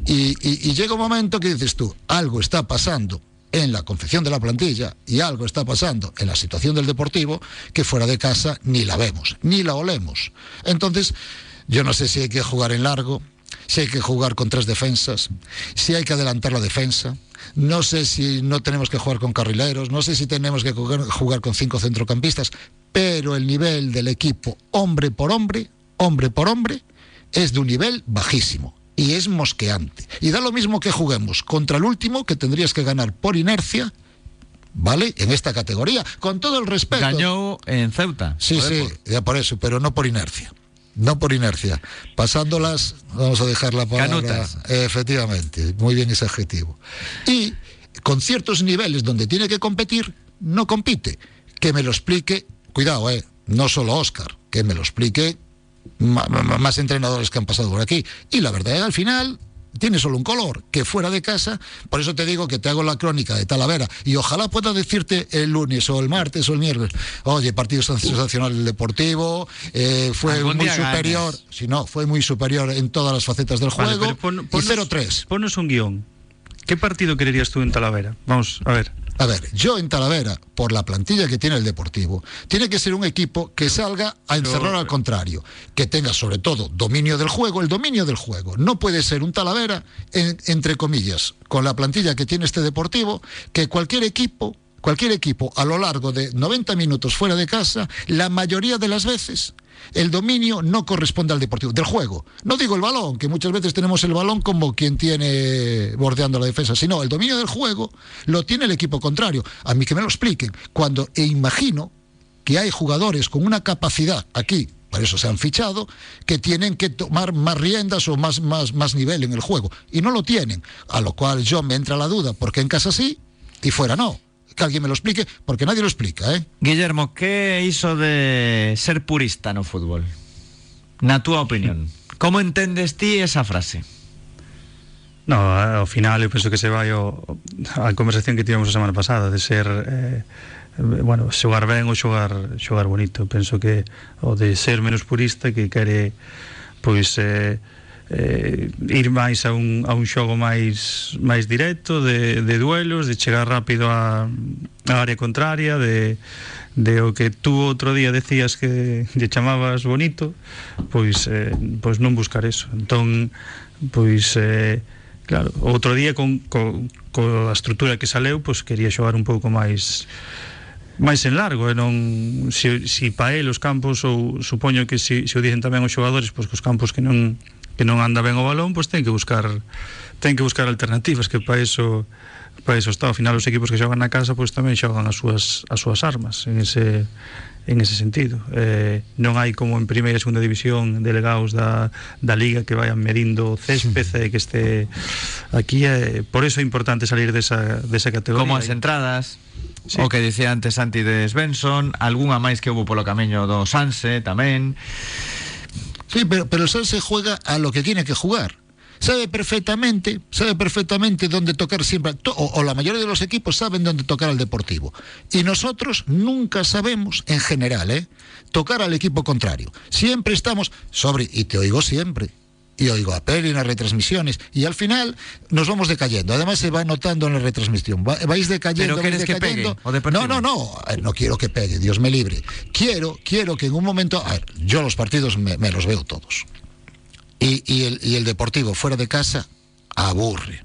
D: y- y llega un momento que dices tú, algo está pasando en la confección de la plantilla y algo está pasando en la situación del deportivo que fuera de casa ni la vemos, ni la olemos. Entonces, yo no sé si hay que jugar en largo, si hay que jugar con tres defensas, si hay que adelantar la defensa. No sé si no tenemos que jugar con carrileros, no sé si tenemos que jugar, con cinco centrocampistas, pero el nivel del equipo, hombre por hombre, hombre por hombre, es de un nivel bajísimo y es mosqueante. Y da lo mismo que juguemos contra el último, que tendrías que ganar por inercia, ¿vale? En esta categoría, con todo el respeto.
B: gañou en Ceuta
D: Sí, sí, ya por eso, pero no por inercia. No por inercia. Pasándolas, vamos a dejar la palabra.
B: Canutas.
D: Efectivamente, muy bien ese adjetivo. Y con ciertos niveles donde tiene que competir, no compite. Que me lo explique, cuidado, eh, no solo Oscar, que me lo explique más entrenadores que han pasado por aquí. Y la verdad, al final, tiene solo un color, que fuera de casa, por eso te digo que te hago la crónica de Talavera, y ojalá pueda decirte el lunes o el martes o el miércoles, oye, partido sensacional del Deportivo, eh, fue muy superior,
B: ganas.
D: si no, fue muy superior en todas las facetas del
C: Vale,
D: juego,
C: pon-
D: y 0-3.
C: Ponnos un guion. ¿Qué partido quererías tú en Talavera? Vamos, a ver.
D: A ver, yo en Talavera, por la plantilla que tiene el Deportivo, tiene que ser un equipo que salga a encerrar al contrario, que tenga sobre todo dominio del juego, el dominio del juego. No puede ser un Talavera, en- entre comillas, con la plantilla que tiene este Deportivo, que cualquier equipo, cualquier equipo a lo largo de 90 minutos fuera de casa, la mayoría de las veces el dominio no corresponde al deportivo, del juego. No digo el balón, que muchas veces tenemos el balón como quien tiene bordeando la defensa, sino el dominio del juego lo tiene el equipo contrario. A mí que me lo expliquen. Cuando e imagino que hay jugadores con una capacidad aquí, para eso se han fichado, que tienen que tomar más riendas o más, más, más nivel en el juego. Y no lo tienen. A lo cual yo me entra la duda, porque en casa sí y fuera no. Que alguien me lo explique, porque nadie lo explica, ¿eh?
B: Guillermo, que iso de ser purista no fútbol? Na túa opinión. Como entendes ti esa frase?
C: No, ao final eu penso que se vai ao, a conversación que tivemos a semana pasada de ser eh, bueno, xogar ben ou xogar xogar bonito. Penso que o de ser menos purista que quere pois eh, eh, ir máis a un, a un xogo máis máis directo de, de duelos, de chegar rápido á área contraria, de, de o que tú outro día decías que lle chamabas bonito, pois eh, pois non buscar eso. Entón, pois eh, claro, outro día con, con, con a estrutura que saleu, pois quería xogar un pouco máis máis en largo e non se, se pa el os campos ou supoño que se, se o dicen tamén os xogadores pois que os campos que non que non anda ben o balón, pois ten que buscar ten que buscar alternativas, que para iso para iso está, ao final os equipos que xogan na casa pois tamén xogan as súas as súas armas en ese en ese sentido. Eh, non hai como en primeira e segunda división delegados da, da liga que vayan medindo césped e que este aquí eh, por eso é importante salir desa, desa categoría.
B: Como as entradas
C: Sí.
B: O que dicía antes Santi de Svensson algunha máis que houve polo camiño do Sanse tamén
D: Sí, pero, pero el Sanse juega a lo que tiene que jugar. Sabe perfectamente, sabe perfectamente dónde tocar siempre, o, o la mayoría de los equipos saben dónde tocar al Deportivo. Y nosotros nunca sabemos, en general, ¿eh? tocar al equipo contrario. Siempre estamos sobre, y te oigo siempre, y oigo a Peri en las retransmisiones, y al final nos vamos decayendo. Además se va notando en la retransmisión. Va- vais decayendo,
B: Pero
D: vais
B: queres que
D: decayendo.
B: pegue, o?
D: No, no, no, eh, no quiero que pegue, Dios me libre. Quiero, quiero que en un momento, a ver, yo los partidos me, me los veo todos. Y, y el, y el Deportivo fuera de casa aburre.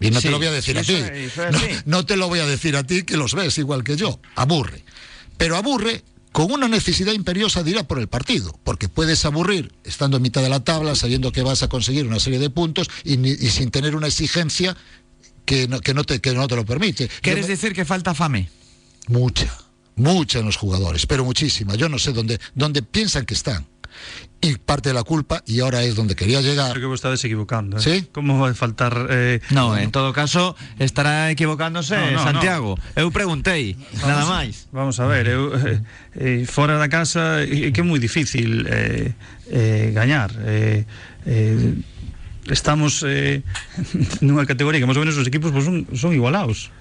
D: Y no
B: Sí,
D: te lo voy a decir a ti.
B: es- es
D: no, no te lo voy a decir a ti que los ves igual que yo. Aburre. Pero aburre con una necesidad imperiosa de ir a por el partido. Porque puedes aburrir estando en mitad de la tabla, sabiendo que vas a conseguir una serie de puntos y, ni- y sin tener una exigencia que no, que no, te, que no te lo permite. Me-
B: decir que falta fame?
D: Mucha, mucha en los jugadores, pero muchísima. Yo no sé dónde, dónde piensan que están. Y parte de la culpa, y ahora es donde quería llegar.
C: Creo que vos estades equivocando. Eh?
D: Sí?
C: Como vai faltar... Eh,
B: No, en todo caso estará equivocándose
C: No, no,
B: Santiago. Eu preguntei, nada máis.
C: Vamos a ver, eu, eh, eh, fora da casa é que é moi difícil eh, eh, gañar. Eh, eh, estamos eh, nunha categoría que máis ou menos os equipos pues, son, son igualados.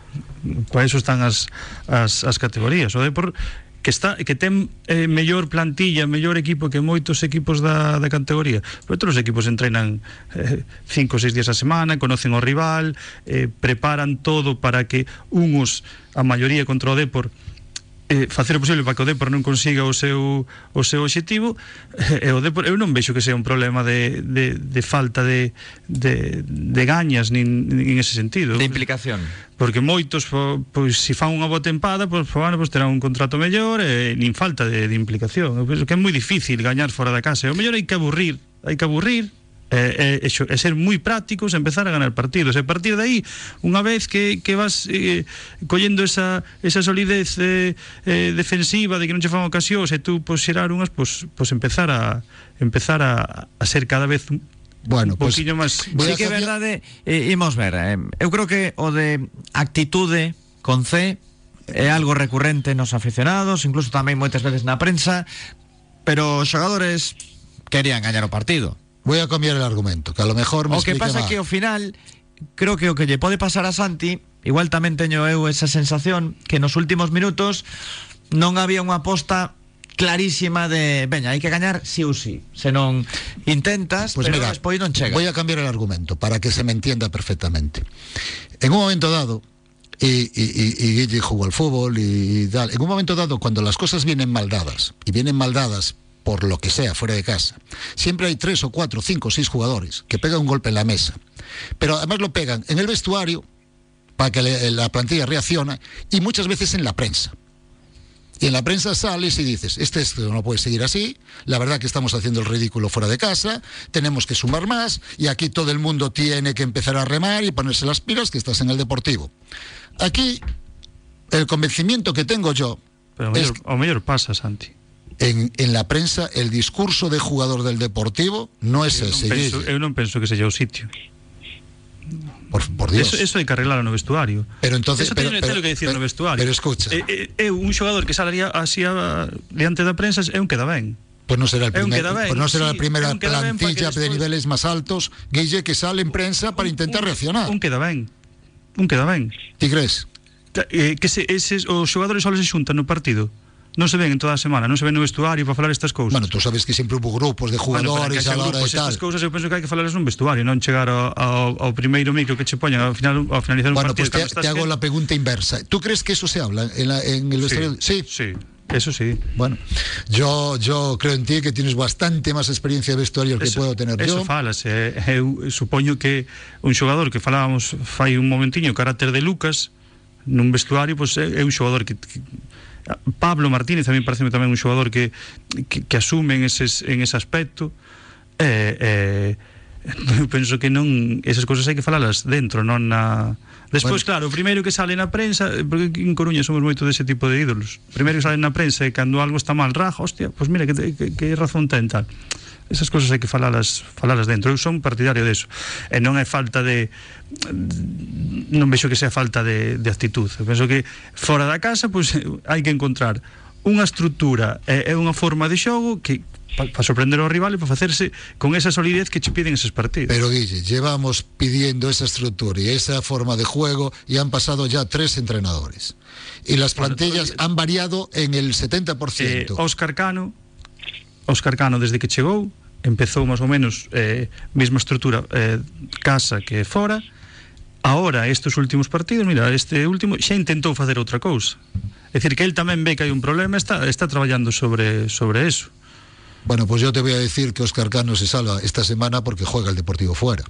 C: Para eso están as, as, as categorías. O Depor que está que ten eh, plantilla, mellor equipo que moitos equipos da, da categoría. Pero outros equipos entrenan eh, cinco ou seis días a semana, conocen o rival, eh, preparan todo para que unhos, a maioría contra o Depor, eh, facer o posible para que o Depor non consiga o seu o seu obxectivo eh, e o Depor eu non vexo que sea un problema de, de, de falta de, de, de gañas nin, nin ese sentido.
B: De implicación.
C: Porque moitos po, pois se si fan unha boa tempada pois po bueno, pois terán un contrato mellor e nin falta de, de implicación. Eu penso que é moi difícil gañar fora da casa. E o mellor hai que aburrir hai que aburrir e, e, e, xo- e ser moi prácticos e empezar a ganar partidos e a partir de aí unha vez que, que vas eh, collendo esa, esa solidez eh, eh, defensiva de que non che fan ocasións e tú pois xerar unhas pois, pois empezar a empezar a, a ser cada vez un,
D: Bueno,
C: un
D: pues,
C: poquinho máis
D: Voy
B: sí que é verdade, eh, imos ver. Eh, eu creo que o de actitude con C é algo recurrente nos aficionados, incluso tamén moitas veces na prensa, pero os xogadores querían gañar o partido.
D: Voy a cambiar el argumento, que a lo mejor me
B: O que pasa
D: mal.
B: que ao final creo que o que lle pode pasar a Santi, igual tamén teño eu esa sensación que nos últimos minutos non había unha aposta clarísima de, veña, hai que gañar sí ou sí. Se non intentas,
D: Pues
B: pero
D: mira,
B: despois non chega.
D: voy a cambiar el argumento para que se me entienda perfectamente. En un momento dado, Y, y, y, y Guille jugó al fútbol y tal. En un momento dado, cuando las cosas vienen mal dadas, y vienen mal dadas por lo que sea, fuera de casa, siempre hay tres o cuatro, cinco o seis jugadores que pegan un golpe en la mesa. Pero además lo pegan en el vestuario para que le- la plantilla reaccione y muchas veces en la prensa. Y en la prensa sales y dices, este esto no puede seguir así, la verdad que estamos haciendo el ridículo fuera de casa, tenemos que sumar más y aquí todo el mundo tiene que empezar a remar y ponerse las pilas que estás en el deportivo. Aquí el convencimiento que tengo yo
C: Pero
D: es
C: ao mellor pasa, Santi.
D: En, en la prensa el discurso de jugador del deportivo no es
C: Eu non,
D: ese.
C: penso,
D: Guille.
C: eu non penso que sella o sitio.
D: Por, por Dios.
C: Eso, eso hai que arreglar no vestuario.
D: Pero entonces-
C: eso
D: pero-
C: teño,
D: pero-
C: que dicir
D: pero-
C: no vestuario.
D: pero escucha.
C: Eh, eh, eu, un xogador que salaría así a, diante da prensa é un queda ben.
D: Pues no será, el primer-
C: ben,
D: pues no será la primera plantilla de niveles más altos, Guille, que sale en prensa para intentar reaccionar.
C: Un queda ben. Un queda ben.
D: ¿Ti crees?
C: Eh, que se, eses, os xogadores só se xuntan no partido. Non se ven en toda a semana, non se ven no vestuario para falar estas cousas.
D: Bueno, tú sabes que siempre hubo grupos de
C: Bueno,
D: jugadores
C: haxa
D: a hora de
C: grupos,
D: tal.
C: estas cousas eu penso que hai que falarlas nun vestuario, non chegar ao, ao, ao primeiro micro que che poñan ao final ao finalizar un
D: Bueno,
C: partido
D: pues te, te hago
C: que-
D: la pregunta inversa. ¿Tú crees que eso se habla en, la- en el vestuario?
C: Sí, sí, eso sí.
D: Bueno, yo, yo creo en ti que tienes bastante más experiencia de vestuario que
C: Eso-
D: puedo tener
C: eso
D: yo.
C: falas, eh, eu supoño que un xogador que falábamos fai un momentiño o carácter de Lucas nun vestuario, pois é, é un xogador que, que Pablo Martínez a mí parece tamén un xogador que, que, que asume en, eses, en ese aspecto eh, eh, eu penso que non esas cousas hai que falalas dentro, non na Despois,
D: bueno.
C: claro, o primeiro que sale na prensa Porque en Coruña somos moito dese tipo de ídolos Primeiro que sale na prensa e cando algo está mal Raja, hostia, pois pues mira, que, que, que razón ten tal Esas cousas hai que falalas, falalas dentro. Eu son partidario deso. E non é falta de non vexo que sea falta de, de actitud. Eu penso que fora da casa pois hai que encontrar unha estrutura e, e unha forma de xogo que para pa sorprender ao rival e para facerse con esa solidez que che piden eses partidos.
D: Pero Guille, llevamos pidiendo esa estructura y esa forma de juego y han pasado ya tres entrenadores. Y las plantillas han variado en el 70%.
C: eh, Cano Óscar Cano desde que chegou empezou máis ou menos eh, mesma estrutura eh, casa que fora Ahora, estes últimos partidos, mira, este último xa intentou facer outra cousa. É dicir, que el tamén ve que hai un problema, está, está traballando sobre, sobre eso.
D: Bueno, pues yo te voy a decir que Oscar Cano se salva esta semana porque juega el Deportivo fuera.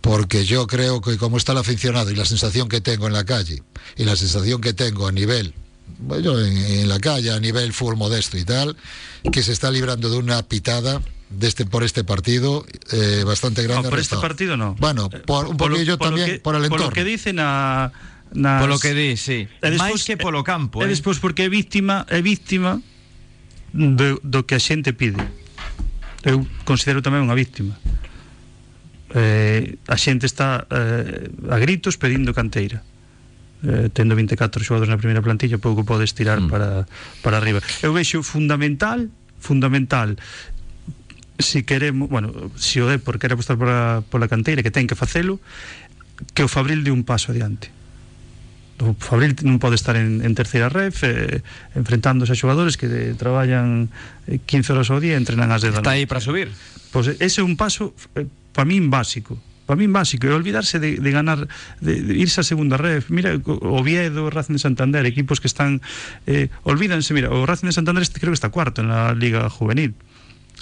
D: Porque yo creo que como está el aficionado y la sensación que tengo en la calle y la sensación que tengo a nivel, bueno, en, en la calle, a nivel full modesto y tal, que se está librando de una pitada Este, por este partido eh, bastante grande.
C: No, por este partido no.
D: Bueno,
C: eh,
D: por un
C: por
D: poquillo
C: lo, por
D: también,
C: que,
D: por el entorno.
C: Por lo que dicen a... Nas...
B: Polo que di, sí.
C: E
B: Máis que polo campo.
C: E,
B: eh?
C: e despois porque é víctima, é víctima do, do que a xente pide. Eu considero tamén unha víctima. Eh, a xente está eh, a gritos pedindo canteira. Eh, tendo 24 xogadores na primeira plantilla pouco podes tirar mm. para, para arriba eu vexo fundamental fundamental si queremos, bueno, si o Depor quere apostar pola, pola canteira que ten que facelo que o Fabril de un paso adiante. O Fabril non pode estar en, en terceira ref eh, enfrentándose a xogadores que de, traballan eh, 15 horas ao día e entrenan as de
B: Está aí para subir.
C: Pois ese é un paso eh, para min básico. Para min básico é olvidarse de, de ganar de, de irse a segunda ref. Mira Oviedo, Racing de Santander equipos que están eh, olvídanse, mira o Racing de Santander este creo que está cuarto en la Liga Juvenil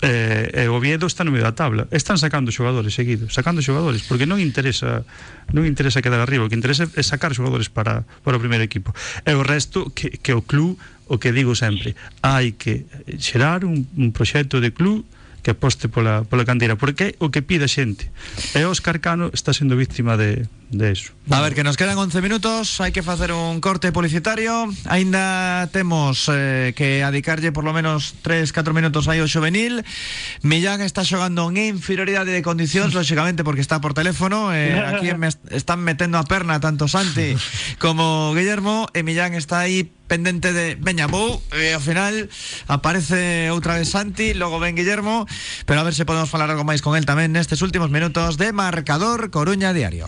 C: eh, e o Oviedo está no medio da tabla. Están sacando xogadores seguidos sacando xogadores porque non interesa non interesa quedar arriba o que interesa é sacar xogadores para, para o primeiro equipo. E o resto que, que o club o que digo sempre hai que xerar un, un proxecto de club que aposte pola, pola candeira porque é o que pide a xente. E Óscar Cano está sendo víctima de, de eso.
B: A ver, que nos quedan 11 minutos, hai que facer un corte publicitario. Ainda temos eh, que adicarlle por lo menos 3-4 minutos aí ao juvenil. Millán está xogando en inferioridade de condicións, lógicamente porque está por teléfono eh, Aquí me est- están metendo a perna tanto Santi como Guillermo E Millán está aí pendente de veña vou e ao final aparece outra vez Santi, logo ven Guillermo Pero a ver se podemos falar algo máis con él tamén nestes últimos minutos de Marcador Coruña Diario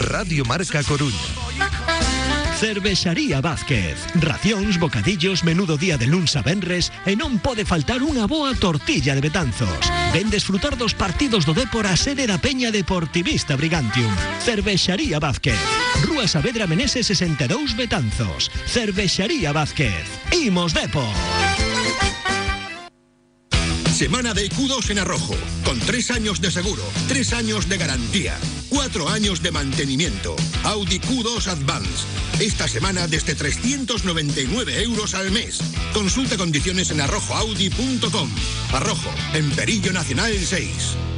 A: Radio Marca Coruña.
F: Cervexaría Vázquez. Racións, bocadillos, menudo día de luns a venres e non pode faltar unha boa tortilla de Betanzos. Ven desfrutar dos partidos do Depor a sede da Peña Deportivista Brigantium. Cervexaría Vázquez. Rúa Saavedra Menese 62 Betanzos. Cervexaría Vázquez. Imos Depor.
G: Semana de Q2 en Arrojo, con tres años de seguro, tres años de garantía, cuatro años de mantenimiento. Audi Q2 Advance. Esta semana desde 399 euros al mes. Consulta condiciones en arrojoaudi.com. Arrojo, en Perillo Nacional 6.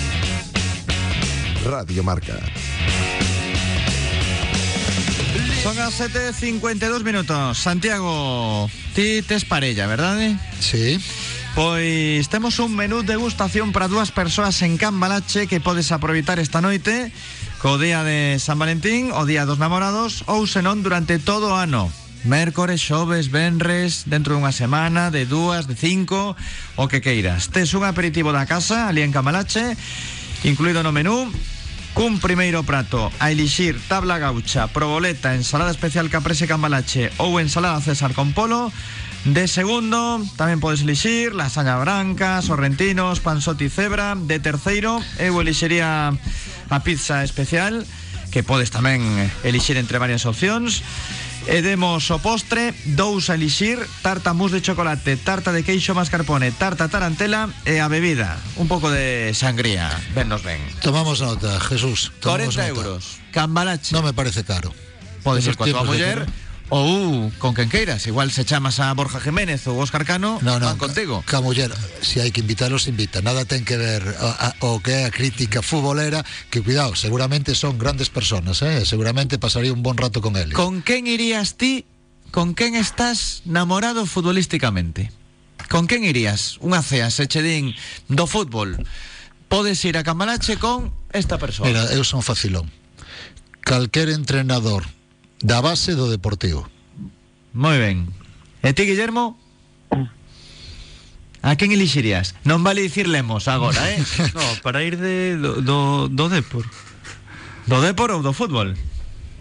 A: Radio Marca.
B: Son las 7.52 minutos. Santiago, ti tes parella, verdade?
D: Sí.
B: Pois temos un menú de degustación para dúas persoas en Cambalache que podes aproveitar esta noite co día de San Valentín, o día dos namorados ou senón durante todo o ano. Mércores, xoves, venres, dentro dunha semana, de dúas, de cinco, o que queiras. Tes un aperitivo da casa, ali en Cambalache, incluído no menú, cun primeiro prato a elixir tabla gaucha, proboleta, ensalada especial caprese cambalache ou ensalada césar con polo. De segundo, tamén podes elixir lasaña branca, sorrentinos, panzotti cebra. De terceiro, eu elixería a pizza especial, que podes tamén elixir entre varias opcións. E demos o postre, dous a elixir, tarta mousse de chocolate, tarta de queixo mascarpone, tarta tarantela e a bebida, un pouco de sangría, ben nos ben.
D: Tomamos nota, Jesús. tomamos
B: 40
D: nota.
B: euros, cambalache.
D: No me parece caro.
B: Podes ir coa tua muller. Ou con quen queiras. Igual se chamas a Borja Jiménez ou Óscar Cano,
D: No, no,
B: van contigo.
D: Ca muller, si hai que invitarlos, invita. Nada ten que ver a, a, o que é a crítica futbolera, que cuidado, seguramente son grandes personas, eh? seguramente pasaría un bon rato con eles.
B: Con quen irías ti? Con quen estás namorado futbolísticamente? Con quen irías? Unha cea, se che din do fútbol. Podes ir a Cambalache con esta persoa.
D: Mira, eu son facilón. Calquer entrenador da base do Deportivo.
B: Moi ben. E ti, Guillermo? A quen elixirías? Non vale dicir Lemos agora, eh?
C: No, para ir de, do, do, do Depor.
B: Do Depor ou do fútbol?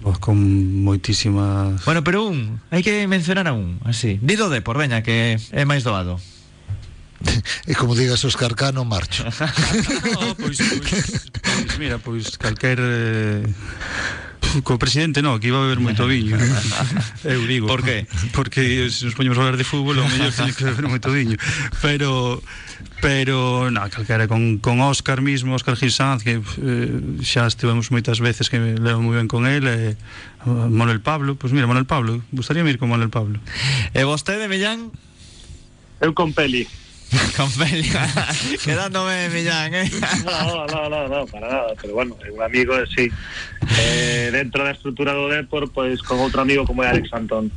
C: Pois con moitísimas...
B: Bueno, pero un, hai que mencionar a un, así. Di do Depor, veña, que é máis doado.
D: E como digas Oscar Cano, marcho.
C: No, pois, pois, pois, mira, pois calquer eh, co presidente no, que iba a beber moito viño. Eu digo.
B: Por que?
C: Porque se nos poñemos a hablar de fútbol, o mellor teño que beber moito viño. Pero pero na calquera con con Óscar mismo, Óscar Gilsanz, que eh, xa estivemos moitas veces que me levo moi ben con el, eh, Manuel Pablo, pois pues mira, Manuel Pablo, gustaría ir con Manuel Pablo.
B: E vostede, Millán?
E: Eu con Peli.
B: Con Feli. Quedándome, Millán, eh?
E: No, no, no, no, para nada, pero bueno, un amigo, sí. Eh, dentro da estrutura do Depor, pois con outro amigo como é Alex Antón.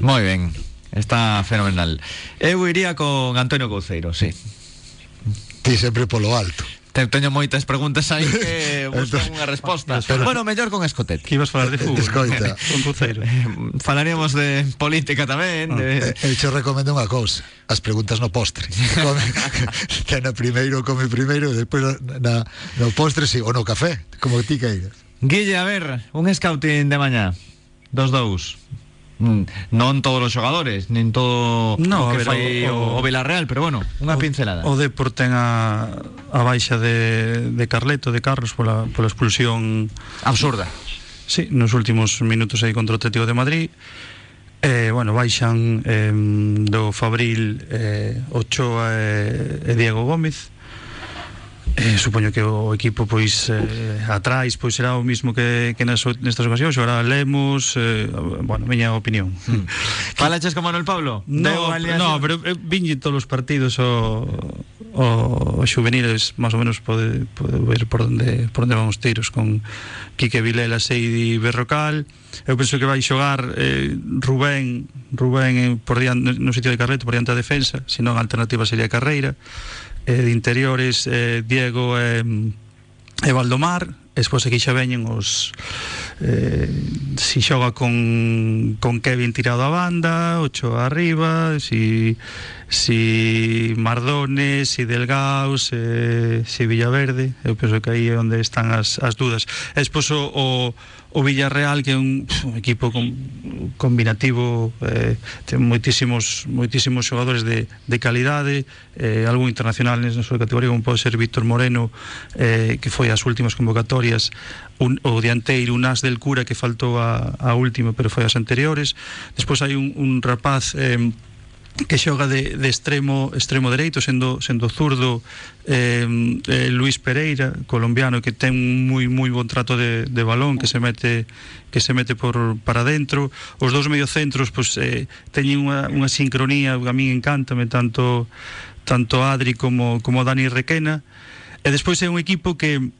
B: Moi ben. Está fenomenal. Eu iría con Antonio Couceiro, sí.
D: Ti sempre polo alto.
B: Te, teño moitas preguntas aí que buscan entón, unha resposta. bueno, mellor con Escotet.
C: Que ibas falar de fútbol.
D: Escoita.
C: con Cruzeiro.
B: Eh, falaríamos de política tamén. De...
D: Ah, eh, eh eu recomendo unha cousa. As preguntas no postre. Come, que na primeiro come primeiro, e depois na, no postre si, sí, ou no café, como ti queiras.
B: Guille, a ver, un scouting de mañá. Dos dous. Mm. non todos os xogadores, nin todo
C: no,
B: o que fai
C: o,
B: o, o Villarreal, pero bueno, unha pincelada.
C: O Depor ten a, a baixa de, de Carleto, de Carlos, pola, pola expulsión...
B: Absurda.
C: Sí, nos últimos minutos aí contra o Atlético de Madrid. Eh, bueno, baixan eh, do Fabril eh, Ochoa e, e Diego Gómez Eh, supoño que o equipo pois eh, atrás pois será o mismo que, que nas, nestas ocasións xogará Lemos eh, bueno, miña opinión mm.
B: Falaches con Manuel Pablo?
C: No, no pero eh, viñe todos os partidos o, o, o juveniles máis ou menos pode, pode ver por onde, por onde van os tiros con Quique Vilela, Seidi Berrocal eu penso que vai xogar eh, Rubén Rubén eh, por diante, no sitio de Carreto por diante da defensa senón a alternativa sería Carreira eh, de interiores eh, Diego e, eh, e Valdomar e despois aquí xa veñen os eh, si xoga con, con Kevin tirado a banda ocho arriba si si Mardones, si Delgado, se, eh, si Villaverde, eu penso que aí é onde están as, as dudas. E despois o, o, o Villarreal que é un, pf, un equipo com, combinativo, eh, ten moitísimos moitísimos xogadores de, de calidade, eh, algún internacional na súa categoría, como pode ser Víctor Moreno, eh, que foi as últimas convocatorias, un, o dianteiro, un as del cura que faltou a, a última, pero foi as anteriores. Despois hai un, un rapaz eh, que xoga de, de extremo extremo dereito sendo sendo zurdo eh, eh, Luis Pereira colombiano que ten un moi moi bon trato de, de balón que se mete que se mete por para dentro. Os dous mediocentros pois eh, teñen unha, unha sincronía a mí encántame tanto tanto Adri como como Dani Requena. E despois é un equipo que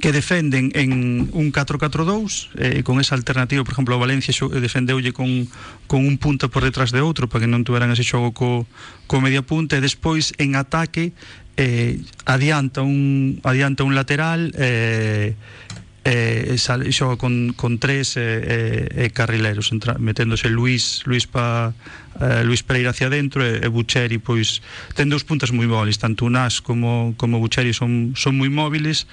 C: que defenden en un 4-4-2 eh, con esa alternativa, por exemplo, o Valencia defendeulle con, con un punta por detrás de outro para que non tuveran ese xogo co, co media punta e despois en ataque eh, adianta un adianta un lateral eh, eh, sal, xoga con, con tres eh, eh, eh, carrileros entra, meténdose Luis Luis pa eh, Luis Pereira hacia dentro e, e Bucheri pois ten dous puntas moi móviles tanto Unas como como Bucheri son son moi móviles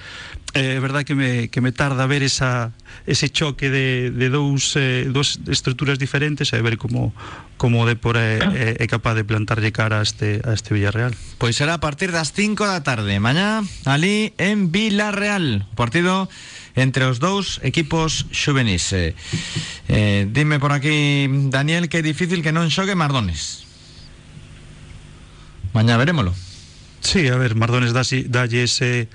C: é eh, verdad que me, que me tarda ver esa, ese choque de, de dous, eh, dos estruturas diferentes e ver como, como o Depor é, é, é capaz de plantarlle cara a este, a este Villarreal.
B: Pois será a partir das 5 da tarde Mañá, ali en Villarreal. Partido entre os dous equipos xuvenis eh, eh, Dime por aquí, Daniel, que é difícil que non xogue Mardones. Mañá verémolo.
C: Sí, a ver, Mardones dalle, ese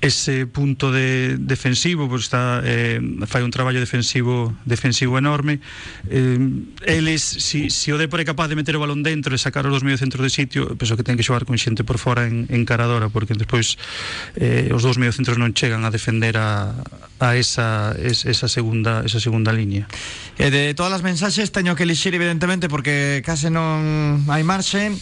C: ese punto de defensivo, pois está eh, fai un traballo defensivo defensivo enorme. Eh, eles si, si o Depor é capaz de meter o balón dentro e sacar os dos mediocentros de sitio, penso que ten que xogar con xente por fora en, en caradora, porque despois eh, os dous mediocentros non chegan a defender a, a esa, es, esa segunda esa segunda línea.
B: E de todas as mensaxes teño que elixir evidentemente porque case non hai marxe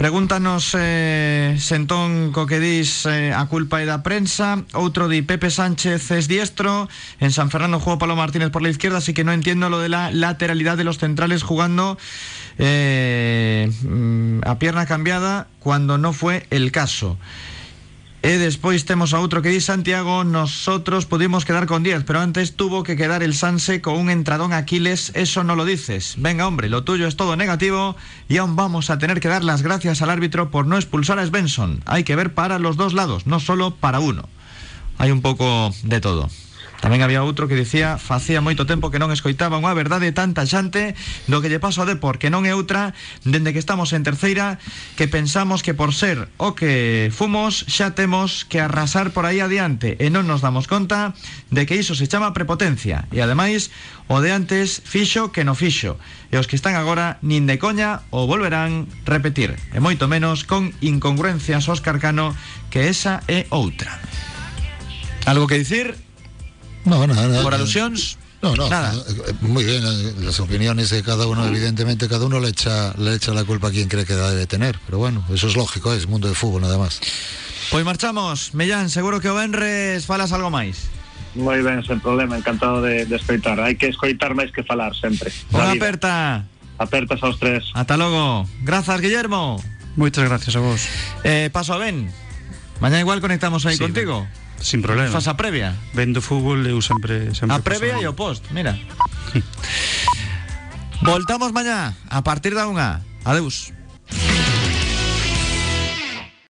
B: Pregúntanos eh, Sentón co que dis eh, a culpa é da prensa. Outro di Pepe Sánchez es diestro. En San Fernando juego Pablo Martínez por la izquierda Así que no entiendo lo de la lateralidad de los centrales jugando eh, mm, a pierna cambiada Cuando no fue el caso E despois temos a outro que di Santiago Nosotros pudimos quedar con 10 Pero antes tuvo que quedar el Sanse Con un entradón Aquiles. Eso no lo dices. Venga hombre, lo tuyo es todo negativo Y aún vamos a tener que dar las gracias al árbitro Por no expulsar a Svensson. Hay que ver para los dos lados No solo para uno. Hai un pouco de todo Tamén había outro que dicía Facía moito tempo que non escoitaba unha verdade tan taxante Do que lle paso a Depor Que non é outra Dende que estamos en terceira Que pensamos que por ser o que fomos Xa temos que arrasar por aí adiante. E non nos damos conta De que iso se chama prepotencia. E ademais O de antes fixo que no fixo. E os que están agora nin de coña O volverán repetir. E moito menos con incongruencias Óscar Cano Que esa é outra. Algo que dicir?
D: No, nada, nada.
B: Por alusións?
D: No, no,
B: Nada.
D: eh, muy bien, eh, las opiniones de cada uno, evidentemente cada uno le echa, le echa la culpa a quien cree que la debe tener, pero bueno, eso es lógico, es mundo de fútbol nada más.
B: Pois marchamos, Mellán, seguro que o Benres falas algo máis.
E: Moi ben, sen problema, encantado de, de escoitar. Hai que escoitar máis que falar sempre. Vida.
B: aperta.
E: Apertas aos tres.
B: Ata logo. Grazas, Guillermo.
C: Moitas gracias a vos.
B: Eh, paso a Ben. Mañá igual conectamos aí
C: Sí,
B: contigo.
C: Sin problema.
B: Fas a previa.
C: Vendo fútbol eu sempre sempre
B: A previa e o post, mira. Voltamos mañá a partir da unha. Adeus.